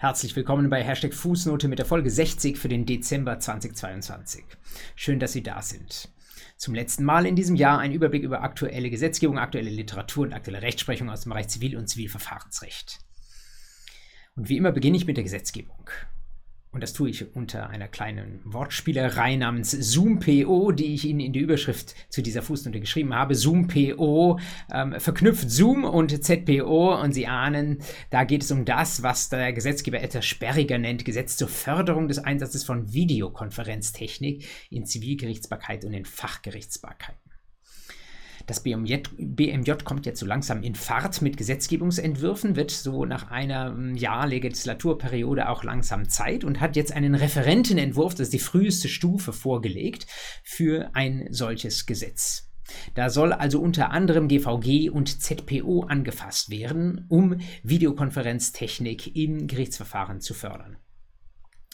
Herzlich willkommen bei Hashtag Fußnote mit der Folge 60 für den Dezember 2022. Schön, dass Sie da sind. Zum letzten Mal in diesem Jahr ein Überblick über aktuelle Gesetzgebung, aktuelle Literatur und aktuelle Rechtsprechung aus dem Bereich Zivil- und Zivilverfahrensrecht. Und wie immer beginne ich mit der Gesetzgebung. Und das tue ich unter einer kleinen Wortspielerei namens ZoomPO, die ich Ihnen in die Überschrift zu dieser Fußnote geschrieben habe. ZoomPO ähm, verknüpft Zoom und ZPO und Sie ahnen, da geht es um das, was der Gesetzgeber etwas sperriger nennt, Gesetz zur Förderung des Einsatzes von Videokonferenztechnik in Zivilgerichtsbarkeit und in Fachgerichtsbarkeit. Das BMJ, BMJ kommt jetzt so langsam in Fahrt mit Gesetzgebungsentwürfen, wird so nach einer hm, Jahr Legislaturperiode auch langsam Zeit und hat jetzt einen Referentenentwurf, das ist die früheste Stufe, vorgelegt für ein solches Gesetz. Da soll also unter anderem GVG und ZPO angefasst werden, um Videokonferenztechnik im Gerichtsverfahren zu fördern.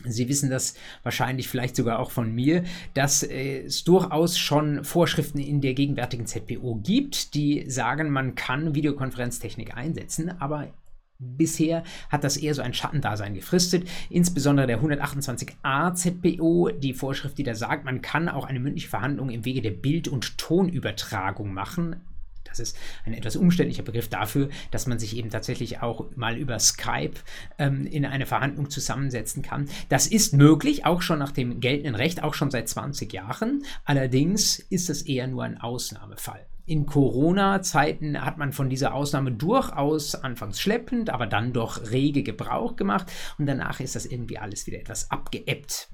Sie wissen das wahrscheinlich vielleicht sogar auch von mir, dass es durchaus schon Vorschriften in der gegenwärtigen ZPO gibt, die sagen, man kann Videokonferenztechnik einsetzen, aber Bisher hat das eher so ein Schattendasein gefristet, insbesondere der 128a ZPO, die Vorschrift, die da sagt, man kann auch eine mündliche Verhandlung im Wege der Bild- und Tonübertragung machen, das ist ein etwas umständlicher Begriff dafür, dass man sich eben tatsächlich auch mal über Skype ähm, in eine Verhandlung zusammensetzen kann. Das ist möglich, auch schon nach dem geltenden Recht, auch schon seit 20 Jahren. Allerdings ist es eher nur ein Ausnahmefall. In Corona-Zeiten hat man von dieser Ausnahme durchaus anfangs schleppend, aber dann doch rege Gebrauch gemacht und danach ist das irgendwie alles wieder etwas abgeebbt.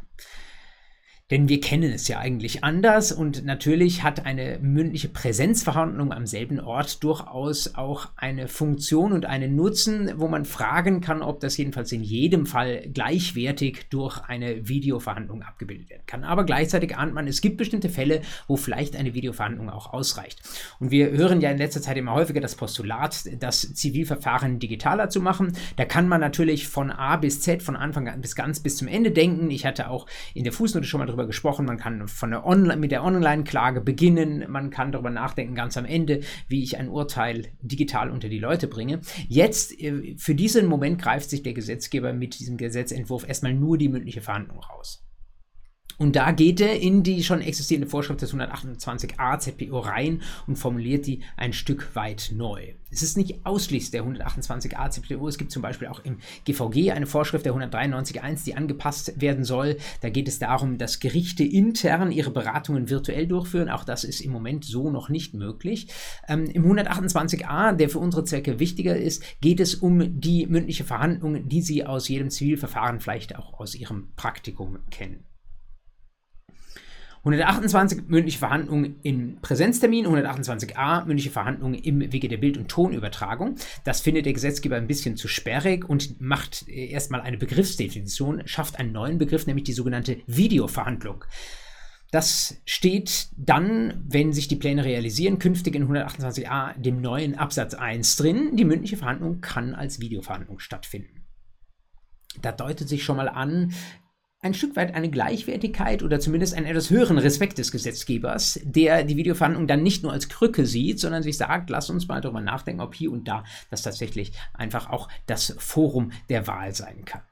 Denn wir kennen es ja eigentlich anders und natürlich hat eine mündliche Präsenzverhandlung am selben Ort durchaus auch eine Funktion und einen Nutzen, wo man fragen kann, ob das jedenfalls in jedem Fall gleichwertig durch eine Videoverhandlung abgebildet werden kann. Aber gleichzeitig ahnt man, es gibt bestimmte Fälle, wo vielleicht eine Videoverhandlung auch ausreicht. Und wir hören ja in letzter Zeit immer häufiger das Postulat, das Zivilverfahren digitaler zu machen. Da kann man natürlich von A bis Z, von Anfang an bis ganz bis zum Ende denken. Ich hatte auch in der Fußnote schon mal darüber darüber gesprochen, man kann von der mit der Online-Klage beginnen, man kann darüber nachdenken, ganz am Ende, wie ich ein Urteil digital unter die Leute bringe. Jetzt, äh, für diesen Moment greift sich der Gesetzgeber mit diesem Gesetzentwurf erstmal nur die mündliche Verhandlung raus. Und da geht er in die schon existierende Vorschrift des 128a ZPO rein und formuliert die ein Stück weit neu. Es ist nicht ausschließlich der 128a ZPO, es gibt zum Beispiel auch im GVG eine Vorschrift der 193.1, die angepasst werden soll. Da geht es darum, dass Gerichte intern ihre Beratungen virtuell durchführen. Auch das ist im Moment so noch nicht möglich. Ähm, Im 128a, der für unsere Zwecke wichtiger ist, geht es um die mündliche Verhandlung, die Sie aus jedem Zivilverfahren vielleicht auch aus Ihrem Praktikum kennen. 128 mündliche Verhandlungen im Präsenztermin, 128a mündliche Verhandlungen im Wege der Bild- und Tonübertragung. Das findet der Gesetzgeber ein bisschen zu sperrig und macht äh, erstmal eine Begriffsdefinition, schafft einen neuen Begriff, nämlich die sogenannte Videoverhandlung. Das steht dann, wenn sich die Pläne realisieren, künftig in 128a dem neuen Absatz 1 drin. Die mündliche Verhandlung kann als Videoverhandlung stattfinden. Da deutet sich schon mal an, ein Stück weit eine Gleichwertigkeit oder zumindest einen etwas höheren Respekt des Gesetzgebers, der die Videoverhandlung dann nicht nur als Krücke sieht, sondern sich sagt, lass uns mal darüber nachdenken, ob hier und da das tatsächlich einfach auch das Forum der Wahl sein kann.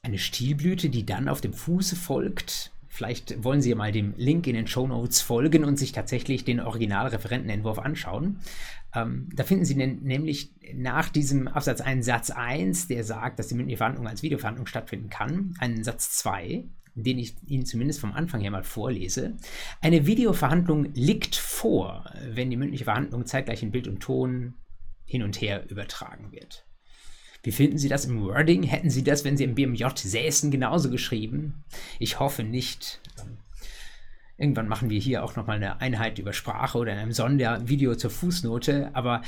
Eine Stilblüte, die dann auf dem Fuße folgt, Vielleicht wollen Sie mal dem Link in den Show Notes folgen und sich tatsächlich den Originalreferentenentwurf anschauen. Ähm, da finden Sie nämlich nach diesem Absatz einen Satz 1, der sagt, dass die mündliche Verhandlung als Videoverhandlung stattfinden kann, einen Satz 2, den ich Ihnen zumindest vom Anfang her mal vorlese. Eine Videoverhandlung liegt vor, wenn die mündliche Verhandlung zeitgleich in Bild und Ton hin und her übertragen wird. Wie finden Sie das im Wording? Hätten Sie das, wenn Sie im BMJ säßen, genauso geschrieben? Ich hoffe nicht. Irgendwann machen wir hier auch nochmal eine Einheit über Sprache oder in einem Sondervideo zur Fußnote. Aber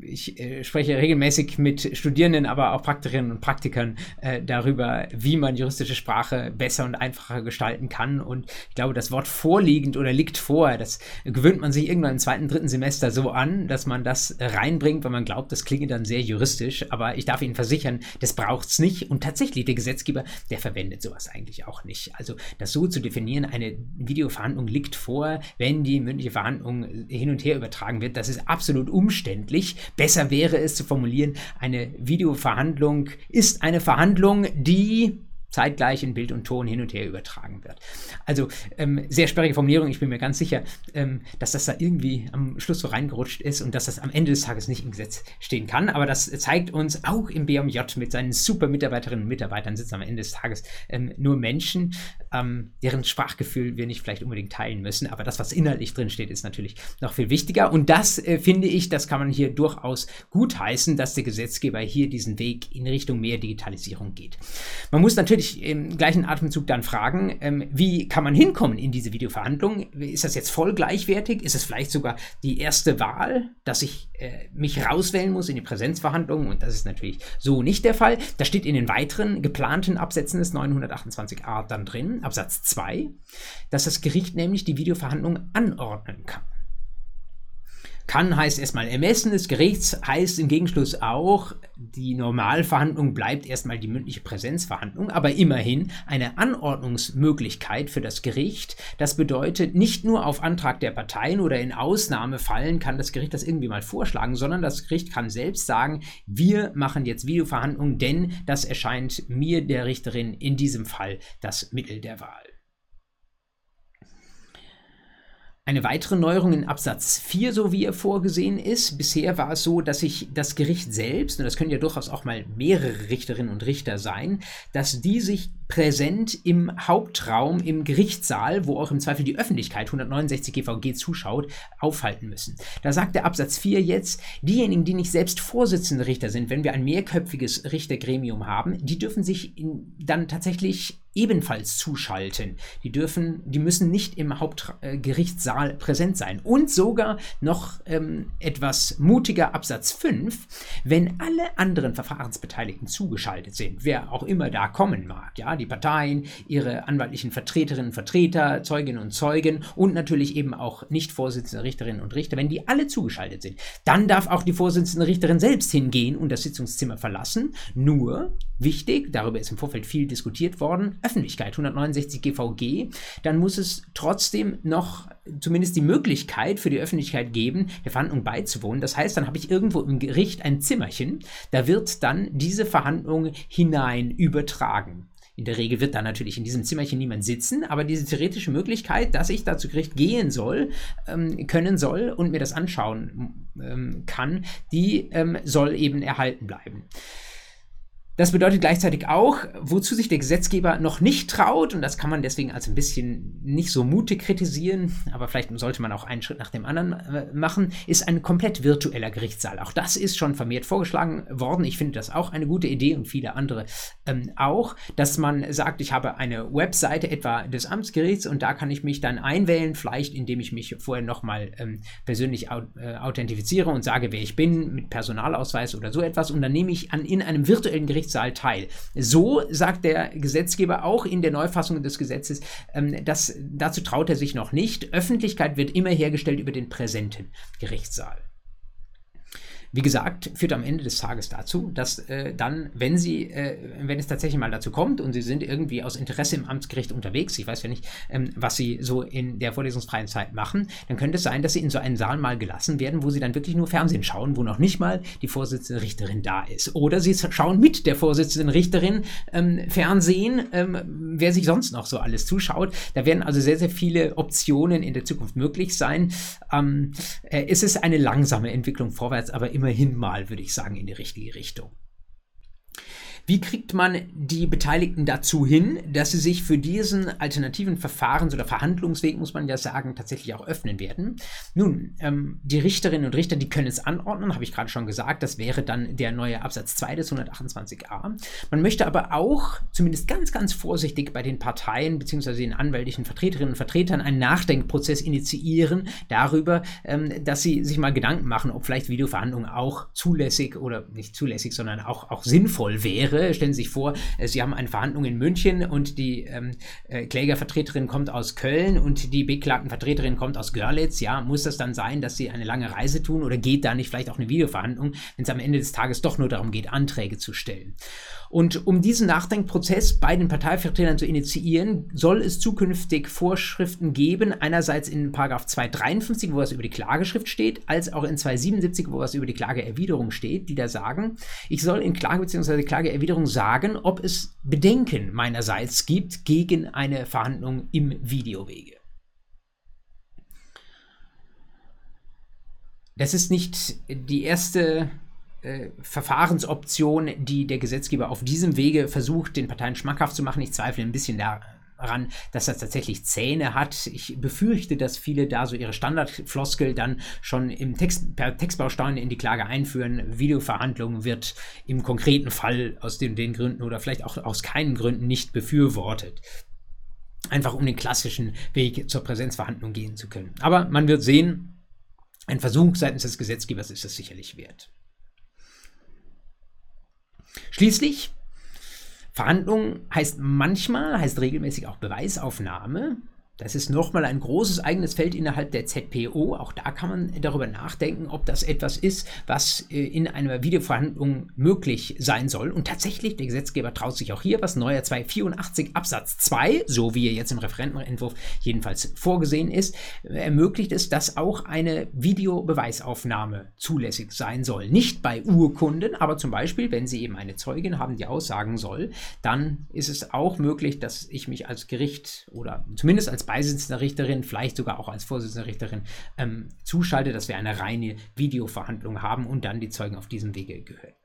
ich äh, spreche regelmäßig mit Studierenden, aber auch Praktikerinnen und Praktikern äh, darüber, wie man juristische Sprache besser und einfacher gestalten kann. Und ich glaube, das Wort vorliegend oder liegt vor, das gewöhnt man sich irgendwann im zweiten, dritten Semester so an, dass man das reinbringt, weil man glaubt, das klinge dann sehr juristisch. Aber ich darf Ihnen versichern, das braucht es nicht. Und tatsächlich, der Gesetzgeber, der verwendet sowas eigentlich auch nicht. Also das so zu definieren, eine Videoverhandlung liegt vor, wenn die mündliche Verhandlung hin und her übertragen wird. Das ist absolut umständlich umständlich. Besser wäre es zu formulieren, eine Videoverhandlung ist eine Verhandlung, die zeitgleich in Bild und Ton hin und her übertragen wird. Also ähm, sehr sperrige Formulierung. Ich bin mir ganz sicher, ähm, dass das da irgendwie am Schluss so reingerutscht ist und dass das am Ende des Tages nicht im Gesetz stehen kann. Aber das zeigt uns auch im BMJ mit seinen super Mitarbeiterinnen und Mitarbeitern sitzen am Ende des Tages ähm, nur Menschen, ähm, deren Sprachgefühl wir nicht vielleicht unbedingt teilen müssen. Aber das, was inhaltlich drin steht, ist natürlich noch viel wichtiger. Und das äh, finde ich, das kann man hier durchaus gutheißen, dass der Gesetzgeber hier diesen Weg in Richtung mehr Digitalisierung geht. Man muss natürlich ich im gleichen Atemzug dann fragen, ähm, wie kann man hinkommen in diese Videoverhandlung? Ist das jetzt voll gleichwertig? Ist es vielleicht sogar die erste Wahl, dass ich äh, mich rauswählen muss in die Präsenzverhandlungen? Und das ist natürlich so nicht der Fall. Das steht in den weiteren geplanten Absätzen des 928a dann drin, Absatz 2, dass das Gericht nämlich die Videoverhandlung anordnen kann. Kann heißt erstmal Ermessen des Gerichts, heißt im Gegenschluss auch, die Normalverhandlung bleibt erstmal die mündliche Präsenzverhandlung, aber immerhin eine Anordnungsmöglichkeit für das Gericht. Das bedeutet, nicht nur auf Antrag der Parteien oder in Ausnahmefallen kann das Gericht das irgendwie mal vorschlagen, sondern das Gericht kann selbst sagen, wir machen jetzt Videoverhandlungen, denn das erscheint mir, der Richterin, in diesem Fall das Mittel der Wahl. Eine weitere Neuerung in Absatz 4, so wie er vorgesehen ist. Bisher war es so, dass sich das Gericht selbst, und das können ja durchaus auch mal mehrere Richterinnen und Richter sein, dass die sich präsent im Hauptraum, im Gerichtssaal, wo auch im Zweifel die Öffentlichkeit 169 GVG zuschaut, aufhalten müssen. Da sagt der Absatz 4 jetzt, diejenigen, die nicht selbst Vorsitzende Richter sind, wenn wir ein mehrköpfiges Richtergremium haben, die dürfen sich in, dann tatsächlich ebenfalls zuschalten. Die dürfen, die müssen nicht im Hauptgerichtssaal äh, präsent sein. Und sogar noch ähm, etwas mutiger Absatz 5, wenn alle anderen Verfahrensbeteiligten zugeschaltet sind, wer auch immer da kommen mag, ja, die Parteien, ihre anwaltlichen Vertreterinnen und Vertreter, Zeuginnen und Zeugen und natürlich eben auch nicht Vorsitzende Richterinnen und Richter, wenn die alle zugeschaltet sind, dann darf auch die Vorsitzende Richterin selbst hingehen und das Sitzungszimmer verlassen. Nur, wichtig, darüber ist im Vorfeld viel diskutiert worden, Öffentlichkeit, 169 GVG, dann muss es trotzdem noch zumindest die Möglichkeit für die Öffentlichkeit geben, der Verhandlung beizuwohnen. Das heißt, dann habe ich irgendwo im Gericht ein Zimmerchen, da wird dann diese Verhandlung hinein übertragen. In der Regel wird da natürlich in diesem Zimmerchen niemand sitzen, aber diese theoretische Möglichkeit, dass ich da zu Gericht gehen soll, ähm, können soll und mir das anschauen ähm, kann, die ähm, soll eben erhalten bleiben. Das bedeutet gleichzeitig auch, wozu sich der Gesetzgeber noch nicht traut, und das kann man deswegen als ein bisschen nicht so mutig kritisieren, aber vielleicht sollte man auch einen Schritt nach dem anderen äh, machen, ist ein komplett virtueller Gerichtssaal. Auch das ist schon vermehrt vorgeschlagen worden. Ich finde das auch eine gute Idee und viele andere ähm, auch, dass man sagt, ich habe eine Webseite etwa des Amtsgerichts und da kann ich mich dann einwählen, vielleicht indem ich mich vorher nochmal ähm, persönlich au äh, authentifiziere und sage, wer ich bin, mit Personalausweis oder so etwas, und dann nehme ich an in einem virtuellen Gerichtssaal Gerichtssaal teil. So sagt der Gesetzgeber auch in der Neufassung des Gesetzes, ähm, dass dazu traut er sich noch nicht. Öffentlichkeit wird immer hergestellt über den präsenten Gerichtssaal. Wie gesagt, führt am Ende des Tages dazu, dass äh, dann, wenn Sie, äh, wenn es tatsächlich mal dazu kommt und Sie sind irgendwie aus Interesse im Amtsgericht unterwegs, ich weiß ja nicht, ähm, was Sie so in der vorlesungsfreien Zeit machen, dann könnte es sein, dass Sie in so einen Saal mal gelassen werden, wo Sie dann wirklich nur Fernsehen schauen, wo noch nicht mal die Vorsitzende Richterin da ist. Oder Sie schauen mit der Vorsitzenden Richterin ähm, Fernsehen, ähm, wer sich sonst noch so alles zuschaut. Da werden also sehr, sehr viele Optionen in der Zukunft möglich sein. Ähm, äh, es ist eine langsame Entwicklung vorwärts, aber immer immerhin mal, würde ich sagen, in die richtige Richtung. Wie kriegt man die Beteiligten dazu hin, dass sie sich für diesen alternativen Verfahrens- oder Verhandlungsweg, muss man ja sagen, tatsächlich auch öffnen werden? Nun, ähm, die Richterinnen und Richter, die können es anordnen, habe ich gerade schon gesagt. Das wäre dann der neue Absatz 2 des 128a. Man möchte aber auch, zumindest ganz, ganz vorsichtig bei den Parteien bzw. den anwältlichen Vertreterinnen und Vertretern einen Nachdenkprozess initiieren darüber, ähm, dass sie sich mal Gedanken machen, ob vielleicht Videoverhandlungen auch zulässig oder nicht zulässig, sondern auch, auch sinnvoll wären wäre, stellen Sie sich vor, äh, Sie haben eine Verhandlung in München und die ähm, äh, Klägervertreterin kommt aus Köln und die Beklagtenvertreterin kommt aus Görlitz. Ja, muss das dann sein, dass Sie eine lange Reise tun oder geht da nicht vielleicht auch eine Videoverhandlung, wenn es am Ende des Tages doch nur darum geht, Anträge zu stellen? Und um diesen Nachdenkprozess bei den Parteivertretern zu initiieren, soll es zukünftig Vorschriften geben, einerseits in 253, wo was über die Klageschrift steht, als auch in 277, wo was über die Klageerwiderung steht, die da sagen, ich soll in Klage bzw. Klageerwiderung sagen, ob es Bedenken meinerseits gibt gegen eine Verhandlung im Videowege. Das ist nicht die erste äh, Verfahrensoption, die der Gesetzgeber auf diesem Wege versucht, den Parteien schmackhaft zu machen. Ich zweifle ein bisschen daran, dass das tatsächlich Zähne hat. Ich befürchte, dass viele da so ihre Standardfloskel dann schon im Text, per Textbaustein in die Klage einführen. Videoverhandlungen wird im konkreten Fall aus den, den Gründen oder vielleicht auch aus keinen Gründen nicht befürwortet einfach um den klassischen Weg zur Präsenzverhandlung gehen zu können. Aber man wird sehen, ein Versuch seitens des Gesetzgebers ist es sicherlich wert. Schließlich, Verhandlung heißt manchmal, heißt regelmäßig auch Beweisaufnahme. Das ist nochmal ein großes eigenes Feld innerhalb der ZPO. Auch da kann man darüber nachdenken, ob das etwas ist, was äh, in einer Videoverhandlung möglich sein soll. Und tatsächlich, der Gesetzgeber traut sich auch hier was. Neuer 284 Absatz 2, so wie er jetzt im Referentenentwurf jedenfalls vorgesehen ist, ermöglicht es, dass auch eine Videobeweisaufnahme zulässig sein soll. Nicht bei Urkunden, aber zum Beispiel, wenn Sie eben eine Zeugin haben, die aussagen soll, dann ist es auch möglich, dass ich mich als Gericht oder zumindest als Beisitzende Richterin, vielleicht sogar auch als Vorsitzende Richterin ähm, zuschalte, dass wir eine reine Videoverhandlung haben und dann die Zeugen auf diesem Wege gehört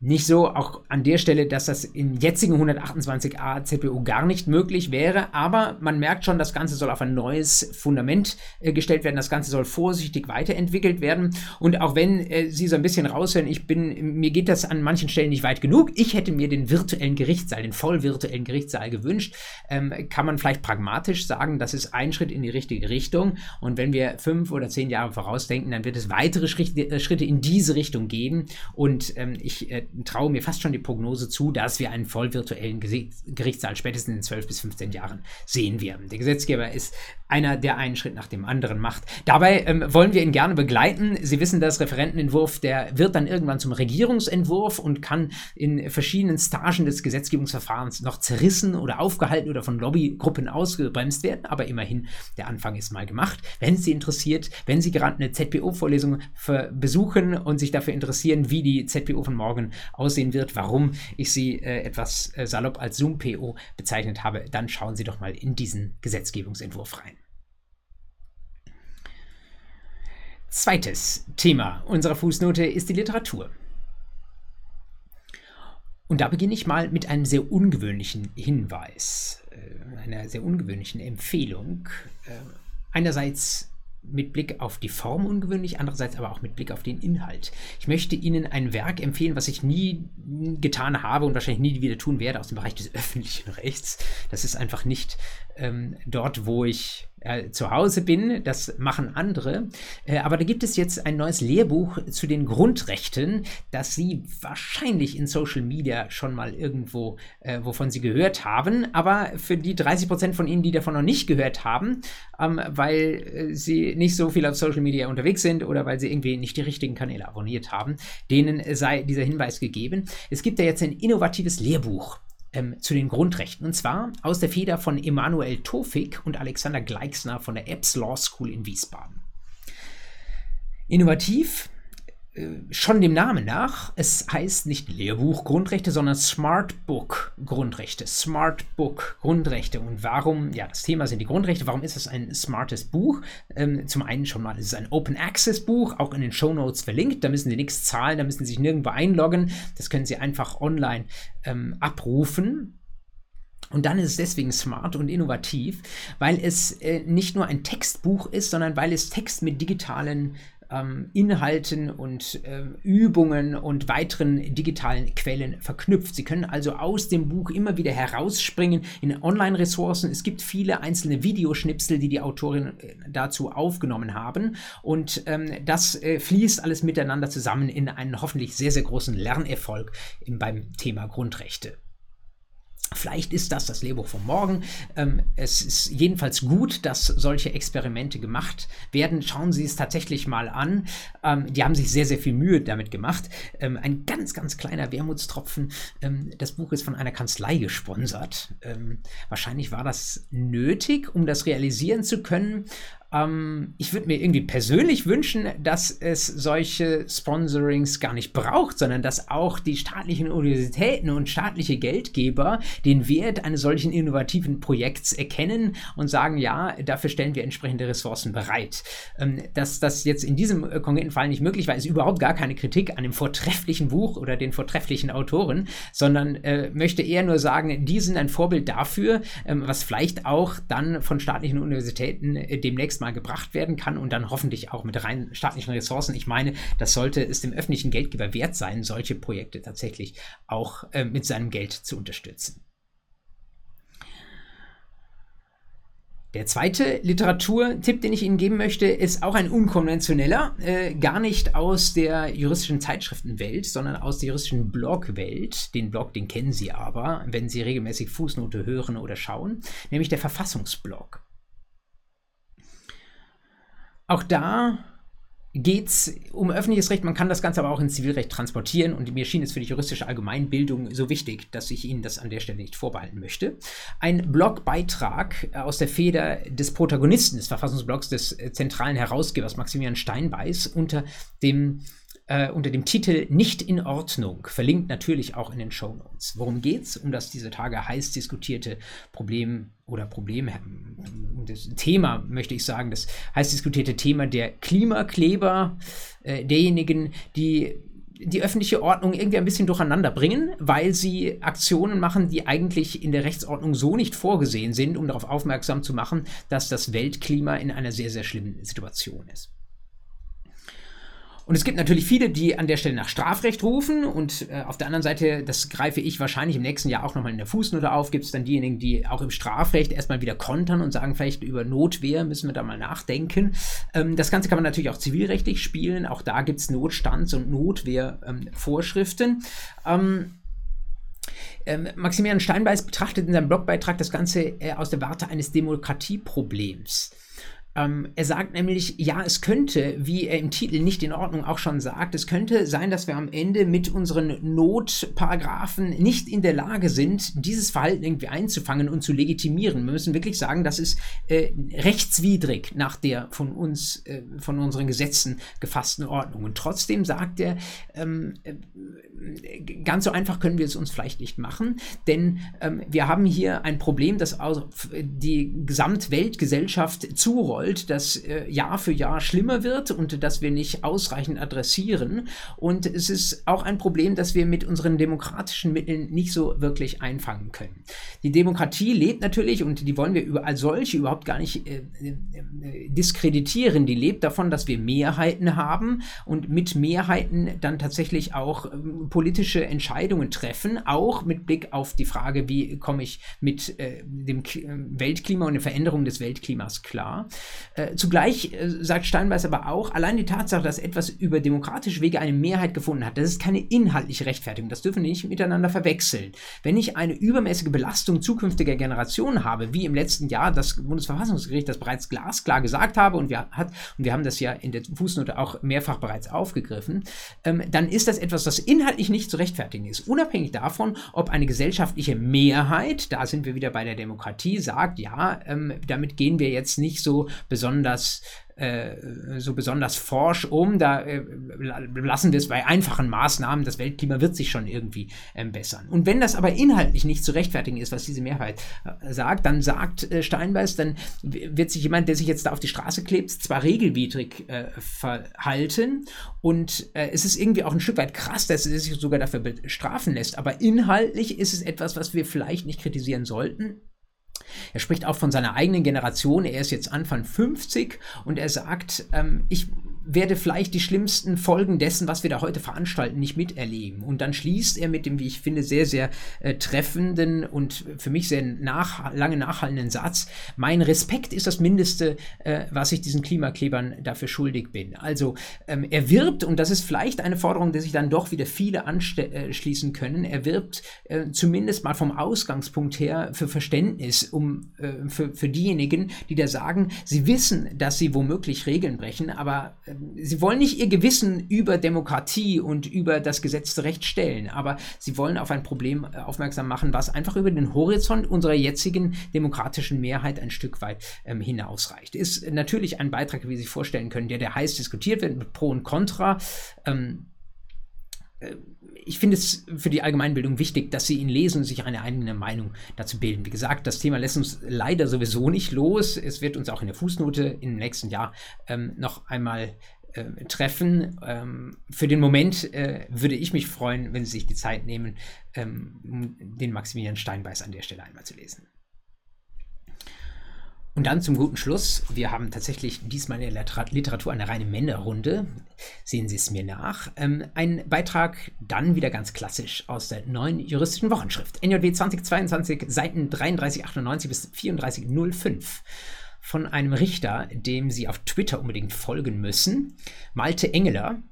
nicht so, auch an der Stelle, dass das im jetzigen 128a ZPO gar nicht möglich wäre, aber man merkt schon, das Ganze soll auf ein neues Fundament äh, gestellt werden, das Ganze soll vorsichtig weiterentwickelt werden. Und auch wenn äh, Sie so ein bisschen raushören, ich bin, mir geht das an manchen Stellen nicht weit genug, ich hätte mir den virtuellen Gerichtssaal, den vollvirtuellen Gerichtssaal gewünscht, ähm, kann man vielleicht pragmatisch sagen, das ist ein Schritt in die richtige Richtung. Und wenn wir fünf oder zehn Jahre vorausdenken, dann wird es weitere Schritte, äh, Schritte in diese Richtung geben. Und ähm, ich äh, traue mir fast schon die Prognose zu, dass wir einen voll virtuellen Gerichtssaal spätestens in 12 bis 15 Jahren sehen werden. Der Gesetzgeber ist einer, der einen Schritt nach dem anderen macht. Dabei ähm, wollen wir ihn gerne begleiten. Sie wissen, das Referentenentwurf, der wird dann irgendwann zum Regierungsentwurf und kann in verschiedenen Stagen des Gesetzgebungsverfahrens noch zerrissen oder aufgehalten oder von Lobbygruppen ausgebremst werden. Aber immerhin, der Anfang ist mal gemacht. Wenn es Sie interessiert, wenn Sie gerade eine ZPO-Vorlesung besuchen und sich dafür interessieren, wie die ZPO von morgen aussehen wird, warum ich sie äh, etwas äh, salopp als Zoom-PO bezeichnet habe, dann schauen Sie doch mal in diesen Gesetzgebungsentwurf rein. Zweites Thema unserer Fußnote ist die Literatur. Und da beginne ich mal mit einem sehr ungewöhnlichen Hinweis, äh, einer sehr ungewöhnlichen Empfehlung. Äh, einerseits mit Blick auf die Form ungewöhnlich, andererseits aber auch mit Blick auf den Inhalt. Ich möchte Ihnen ein Werk empfehlen, was ich nie getan habe und wahrscheinlich nie wieder tun werde aus dem Bereich des öffentlichen Rechts. Das ist einfach nicht ähm, dort, wo ich äh, zu Hause bin. Das machen andere. Äh, aber da gibt es jetzt ein neues Lehrbuch zu den Grundrechten, das Sie wahrscheinlich in Social Media schon mal irgendwo, äh, wovon Sie gehört haben. Aber für die 30 Prozent von Ihnen, die davon noch nicht gehört haben, ähm, weil äh, Sie nicht so viel auf Social Media unterwegs sind oder weil Sie irgendwie nicht die richtigen Kanäle abonniert haben, denen sei dieser Hinweis gegeben. Es gibt ja jetzt ein innovatives Lehrbuch ähm, zu den Grundrechten. Und zwar aus der Feder von Emanuel Tofik und Alexander Gleixner von der Epps Law School in Wiesbaden. Innovativ, schon dem Namen nach, es heißt nicht Lehrbuch Grundrechte, sondern Smart Book Grundrechte. Smart Book Grundrechte. Und warum, ja, das Thema sind die Grundrechte. Warum ist es ein smartes Buch? Ähm, zum einen schon mal, es ist ein Open Access Buch, auch in den Show Notes verlinkt. Da müssen Sie nichts zahlen, da müssen Sie sich nirgendwo einloggen. Das können Sie einfach online ähm, abrufen. Und dann ist es deswegen smart und innovativ, weil es äh, nicht nur ein Textbuch ist, sondern weil es Text mit digitalen ähm, Inhalten und äh, Übungen und weiteren digitalen Quellen verknüpft. Sie können also aus dem Buch immer wieder herausspringen in Online-Ressourcen. Es gibt viele einzelne Videoschnipsel, die die Autorin äh, dazu aufgenommen haben und ähm, das äh, fließt alles miteinander zusammen in einen hoffentlich sehr, sehr großen Lernerfolg im, beim Thema Grundrechte. Vielleicht ist das das Lehrbuch von morgen. Ähm, es ist jedenfalls gut, dass solche Experimente gemacht werden. Schauen Sie es tatsächlich mal an. Ähm, die haben sich sehr, sehr viel Mühe damit gemacht. Ähm, ein ganz, ganz kleiner Wermutstropfen. Das Buch ist von einer Kanzlei gesponsert. Wahrscheinlich war das nötig, um das realisieren zu können. Ähm, ich würde mir irgendwie persönlich wünschen, dass es solche Sponsorings gar nicht braucht, sondern dass auch die staatlichen Universitäten und staatliche Geldgeber den Wert eines solchen innovativen Projekts erkennen und sagen, ja, dafür stellen wir entsprechende Ressourcen bereit. Ähm, dass das jetzt in diesem äh, konkreten Fall nicht möglich war, ist überhaupt gar keine Kritik an dem vortrefflichen Buch oder den vortrefflichen Autoren, sondern äh, möchte eher nur sagen, die sind ein Vorbild dafür, ähm, was vielleicht auch dann von staatlichen Universitäten äh, demnächst mal gebracht werden kann und dann hoffentlich auch mit rein staatlichen Ressourcen. Ich meine, das sollte es dem öffentlichen Geldgeber wert sein, solche Projekte tatsächlich auch äh, mit seinem Geld zu unterstützen. Der zweite Literaturtipp, den ich Ihnen geben möchte, ist auch ein unkonventioneller, äh, gar nicht aus der juristischen Zeitschriftenwelt, sondern aus der juristischen Blogwelt. Den Blog, den kennen Sie aber, wenn Sie regelmäßig Fußnote hören oder schauen, nämlich der Verfassungsblog. Auch da geht es um öffentliches Recht. Man kann das Ganze aber auch ins Zivilrecht transportieren und mir schien es für die juristische Allgemeinbildung so wichtig, dass ich Ihnen das an der Stelle nicht vorbehalten möchte. Ein Blogbeitrag aus der Feder des Protagonisten des Verfassungsblogs des zentralen Herausgebers Maximilian Steinbeiß unter dem äh, unter dem Titel Nicht in Ordnung, verlinkt natürlich auch in den Show Notes. Worum geht's? Um das diese Tage heiß diskutierte Problem oder Problem, das Thema möchte ich sagen, das heiß diskutierte Thema der Klimakleber, äh, derjenigen, die die öffentliche Ordnung irgendwie ein bisschen durcheinander bringen, weil sie Aktionen machen, die eigentlich in der Rechtsordnung so nicht vorgesehen sind, um darauf aufmerksam zu machen, dass das Weltklima in einer sehr, sehr schlimmen Situation ist. Und es gibt natürlich viele, die an der Stelle nach Strafrecht rufen und äh, auf der anderen Seite, das greife ich wahrscheinlich im nächsten Jahr auch nochmal in der Fußnote auf, gibt es dann diejenigen, die auch im Strafrecht erstmal wieder kontern und sagen, vielleicht über Notwehr müssen wir da mal nachdenken. Ähm, das Ganze kann man natürlich auch zivilrechtlich spielen, auch da gibt es Notstands- und Notwehrvorschriften. Ähm, ähm, Maximilian Steinbeiß betrachtet in seinem Blogbeitrag das Ganze äh, aus der Warte eines Demokratieproblems. Ähm, er sagt nämlich, ja, es könnte, wie er im Titel nicht in Ordnung auch schon sagt, es könnte sein, dass wir am Ende mit unseren Notparagraphen nicht in der Lage sind, dieses Verhalten irgendwie einzufangen und zu legitimieren. Wir müssen wirklich sagen, das ist äh, rechtswidrig nach der von uns, äh, von unseren Gesetzen gefassten Ordnung. Und trotzdem sagt er, ähm, äh, ganz so einfach können wir es uns vielleicht nicht machen, denn ähm, wir haben hier ein Problem, das die Gesamtweltgesellschaft zurollt wollt, das äh, Jahr für Jahr schlimmer wird und dass wir nicht ausreichend adressieren. Und es ist auch ein Problem, dass wir mit unseren demokratischen Mitteln nicht so wirklich einfangen können. Die Demokratie lebt natürlich, und die wollen wir als solche überhaupt gar nicht äh, äh, diskreditieren, die lebt davon, dass wir Mehrheiten haben und mit Mehrheiten dann tatsächlich auch ähm, politische Entscheidungen treffen, auch mit Blick auf die Frage, wie komme ich mit äh, dem K Weltklima und der Veränderung des Weltklimas klar. Äh, zugleich äh, sagt Steinbeiß aber auch, allein die Tatsache, dass etwas über demokratische Wege eine Mehrheit gefunden hat, das ist keine inhaltliche Rechtfertigung. Das dürfen wir nicht miteinander verwechseln. Wenn ich eine übermäßige Belastung zukünftiger Generationen habe, wie im letzten Jahr das Bundesverfassungsgericht das bereits glasklar gesagt habe und wir, hat, und wir haben das ja in der Fußnote auch mehrfach bereits aufgegriffen, ähm, dann ist das etwas, das inhaltlich nicht zu rechtfertigen ist. Unabhängig davon, ob eine gesellschaftliche Mehrheit, da sind wir wieder bei der Demokratie, sagt, ja, ähm, damit gehen wir jetzt nicht so besonders äh, so besonders forsch um. Da äh, lassen wir es bei einfachen Maßnahmen. Das Weltklima wird sich schon irgendwie ähm, bessern. Und wenn das aber inhaltlich nicht zu rechtfertigen ist, was diese Mehrheit äh, sagt, dann sagt Steinbeiß, dann wird sich jemand, der sich jetzt da auf die Straße klebt, zwar regelwidrig verhalten und es ist irgendwie auch ein Stück weit krass, dass er sich sogar dafür bestrafen lässt. Aber inhaltlich ist es etwas, was wir vielleicht nicht kritisieren sollten er spricht auch von seiner eigenen Generation. Er ist jetzt Anfang 50 und er sagt, ähm, ich werde vielleicht die schlimmsten Folgen dessen, was wir da heute veranstalten, nicht miterleben. Und dann schließt er mit dem, wie ich finde, sehr, sehr äh, treffenden und für mich sehr nach, lange nachhaltenden Satz, mein Respekt ist das Mindeste, äh, was ich diesen Klimaklebern dafür schuldig bin. Also ähm, er wirbt, und das ist vielleicht eine Forderung, die sich dann doch wieder viele anschließen äh, können, er wirbt äh, zumindest mal vom Ausgangspunkt her für Verständnis, um äh, für, für diejenigen, die da sagen, sie wissen, dass sie womöglich Regeln brechen, aber äh, sie wollen nicht ihr Gewissen über Demokratie und über das gesetzte Recht stellen, aber sie wollen auf ein Problem äh, aufmerksam machen, was einfach über den Horizont unserer jetzigen demokratischen Mehrheit ein Stück weit ähm, hinausreicht. Ist natürlich ein Beitrag, wie Sie sich vorstellen können, der, der heiß diskutiert wird mit Pro und Contra. Ähm, äh, ich finde es für die Allgemeinbildung wichtig, dass Sie ihn lesen und sich eine eigene Meinung dazu bilden. Wie gesagt, das Thema lässt uns leider sowieso nicht los. Es wird uns auch in der Fußnote im nächsten Jahr ähm, noch einmal äh, treffen. Ähm, für den Moment äh, würde ich mich freuen, wenn Sie sich die Zeit nehmen, ähm, den Maximilian Steinbeiß an der Stelle einmal zu lesen. Und dann zum guten Schluss. Wir haben tatsächlich diesmal in der Literatur eine reine Männerrunde. Sehen Sie es mir nach. Ähm, ein Beitrag dann wieder ganz klassisch aus der neuen juristischen Wochenschrift. NJW 2022, Seiten 3398 bis 3405 von einem Richter, dem Sie auf Twitter unbedingt folgen müssen, Malte Engeler,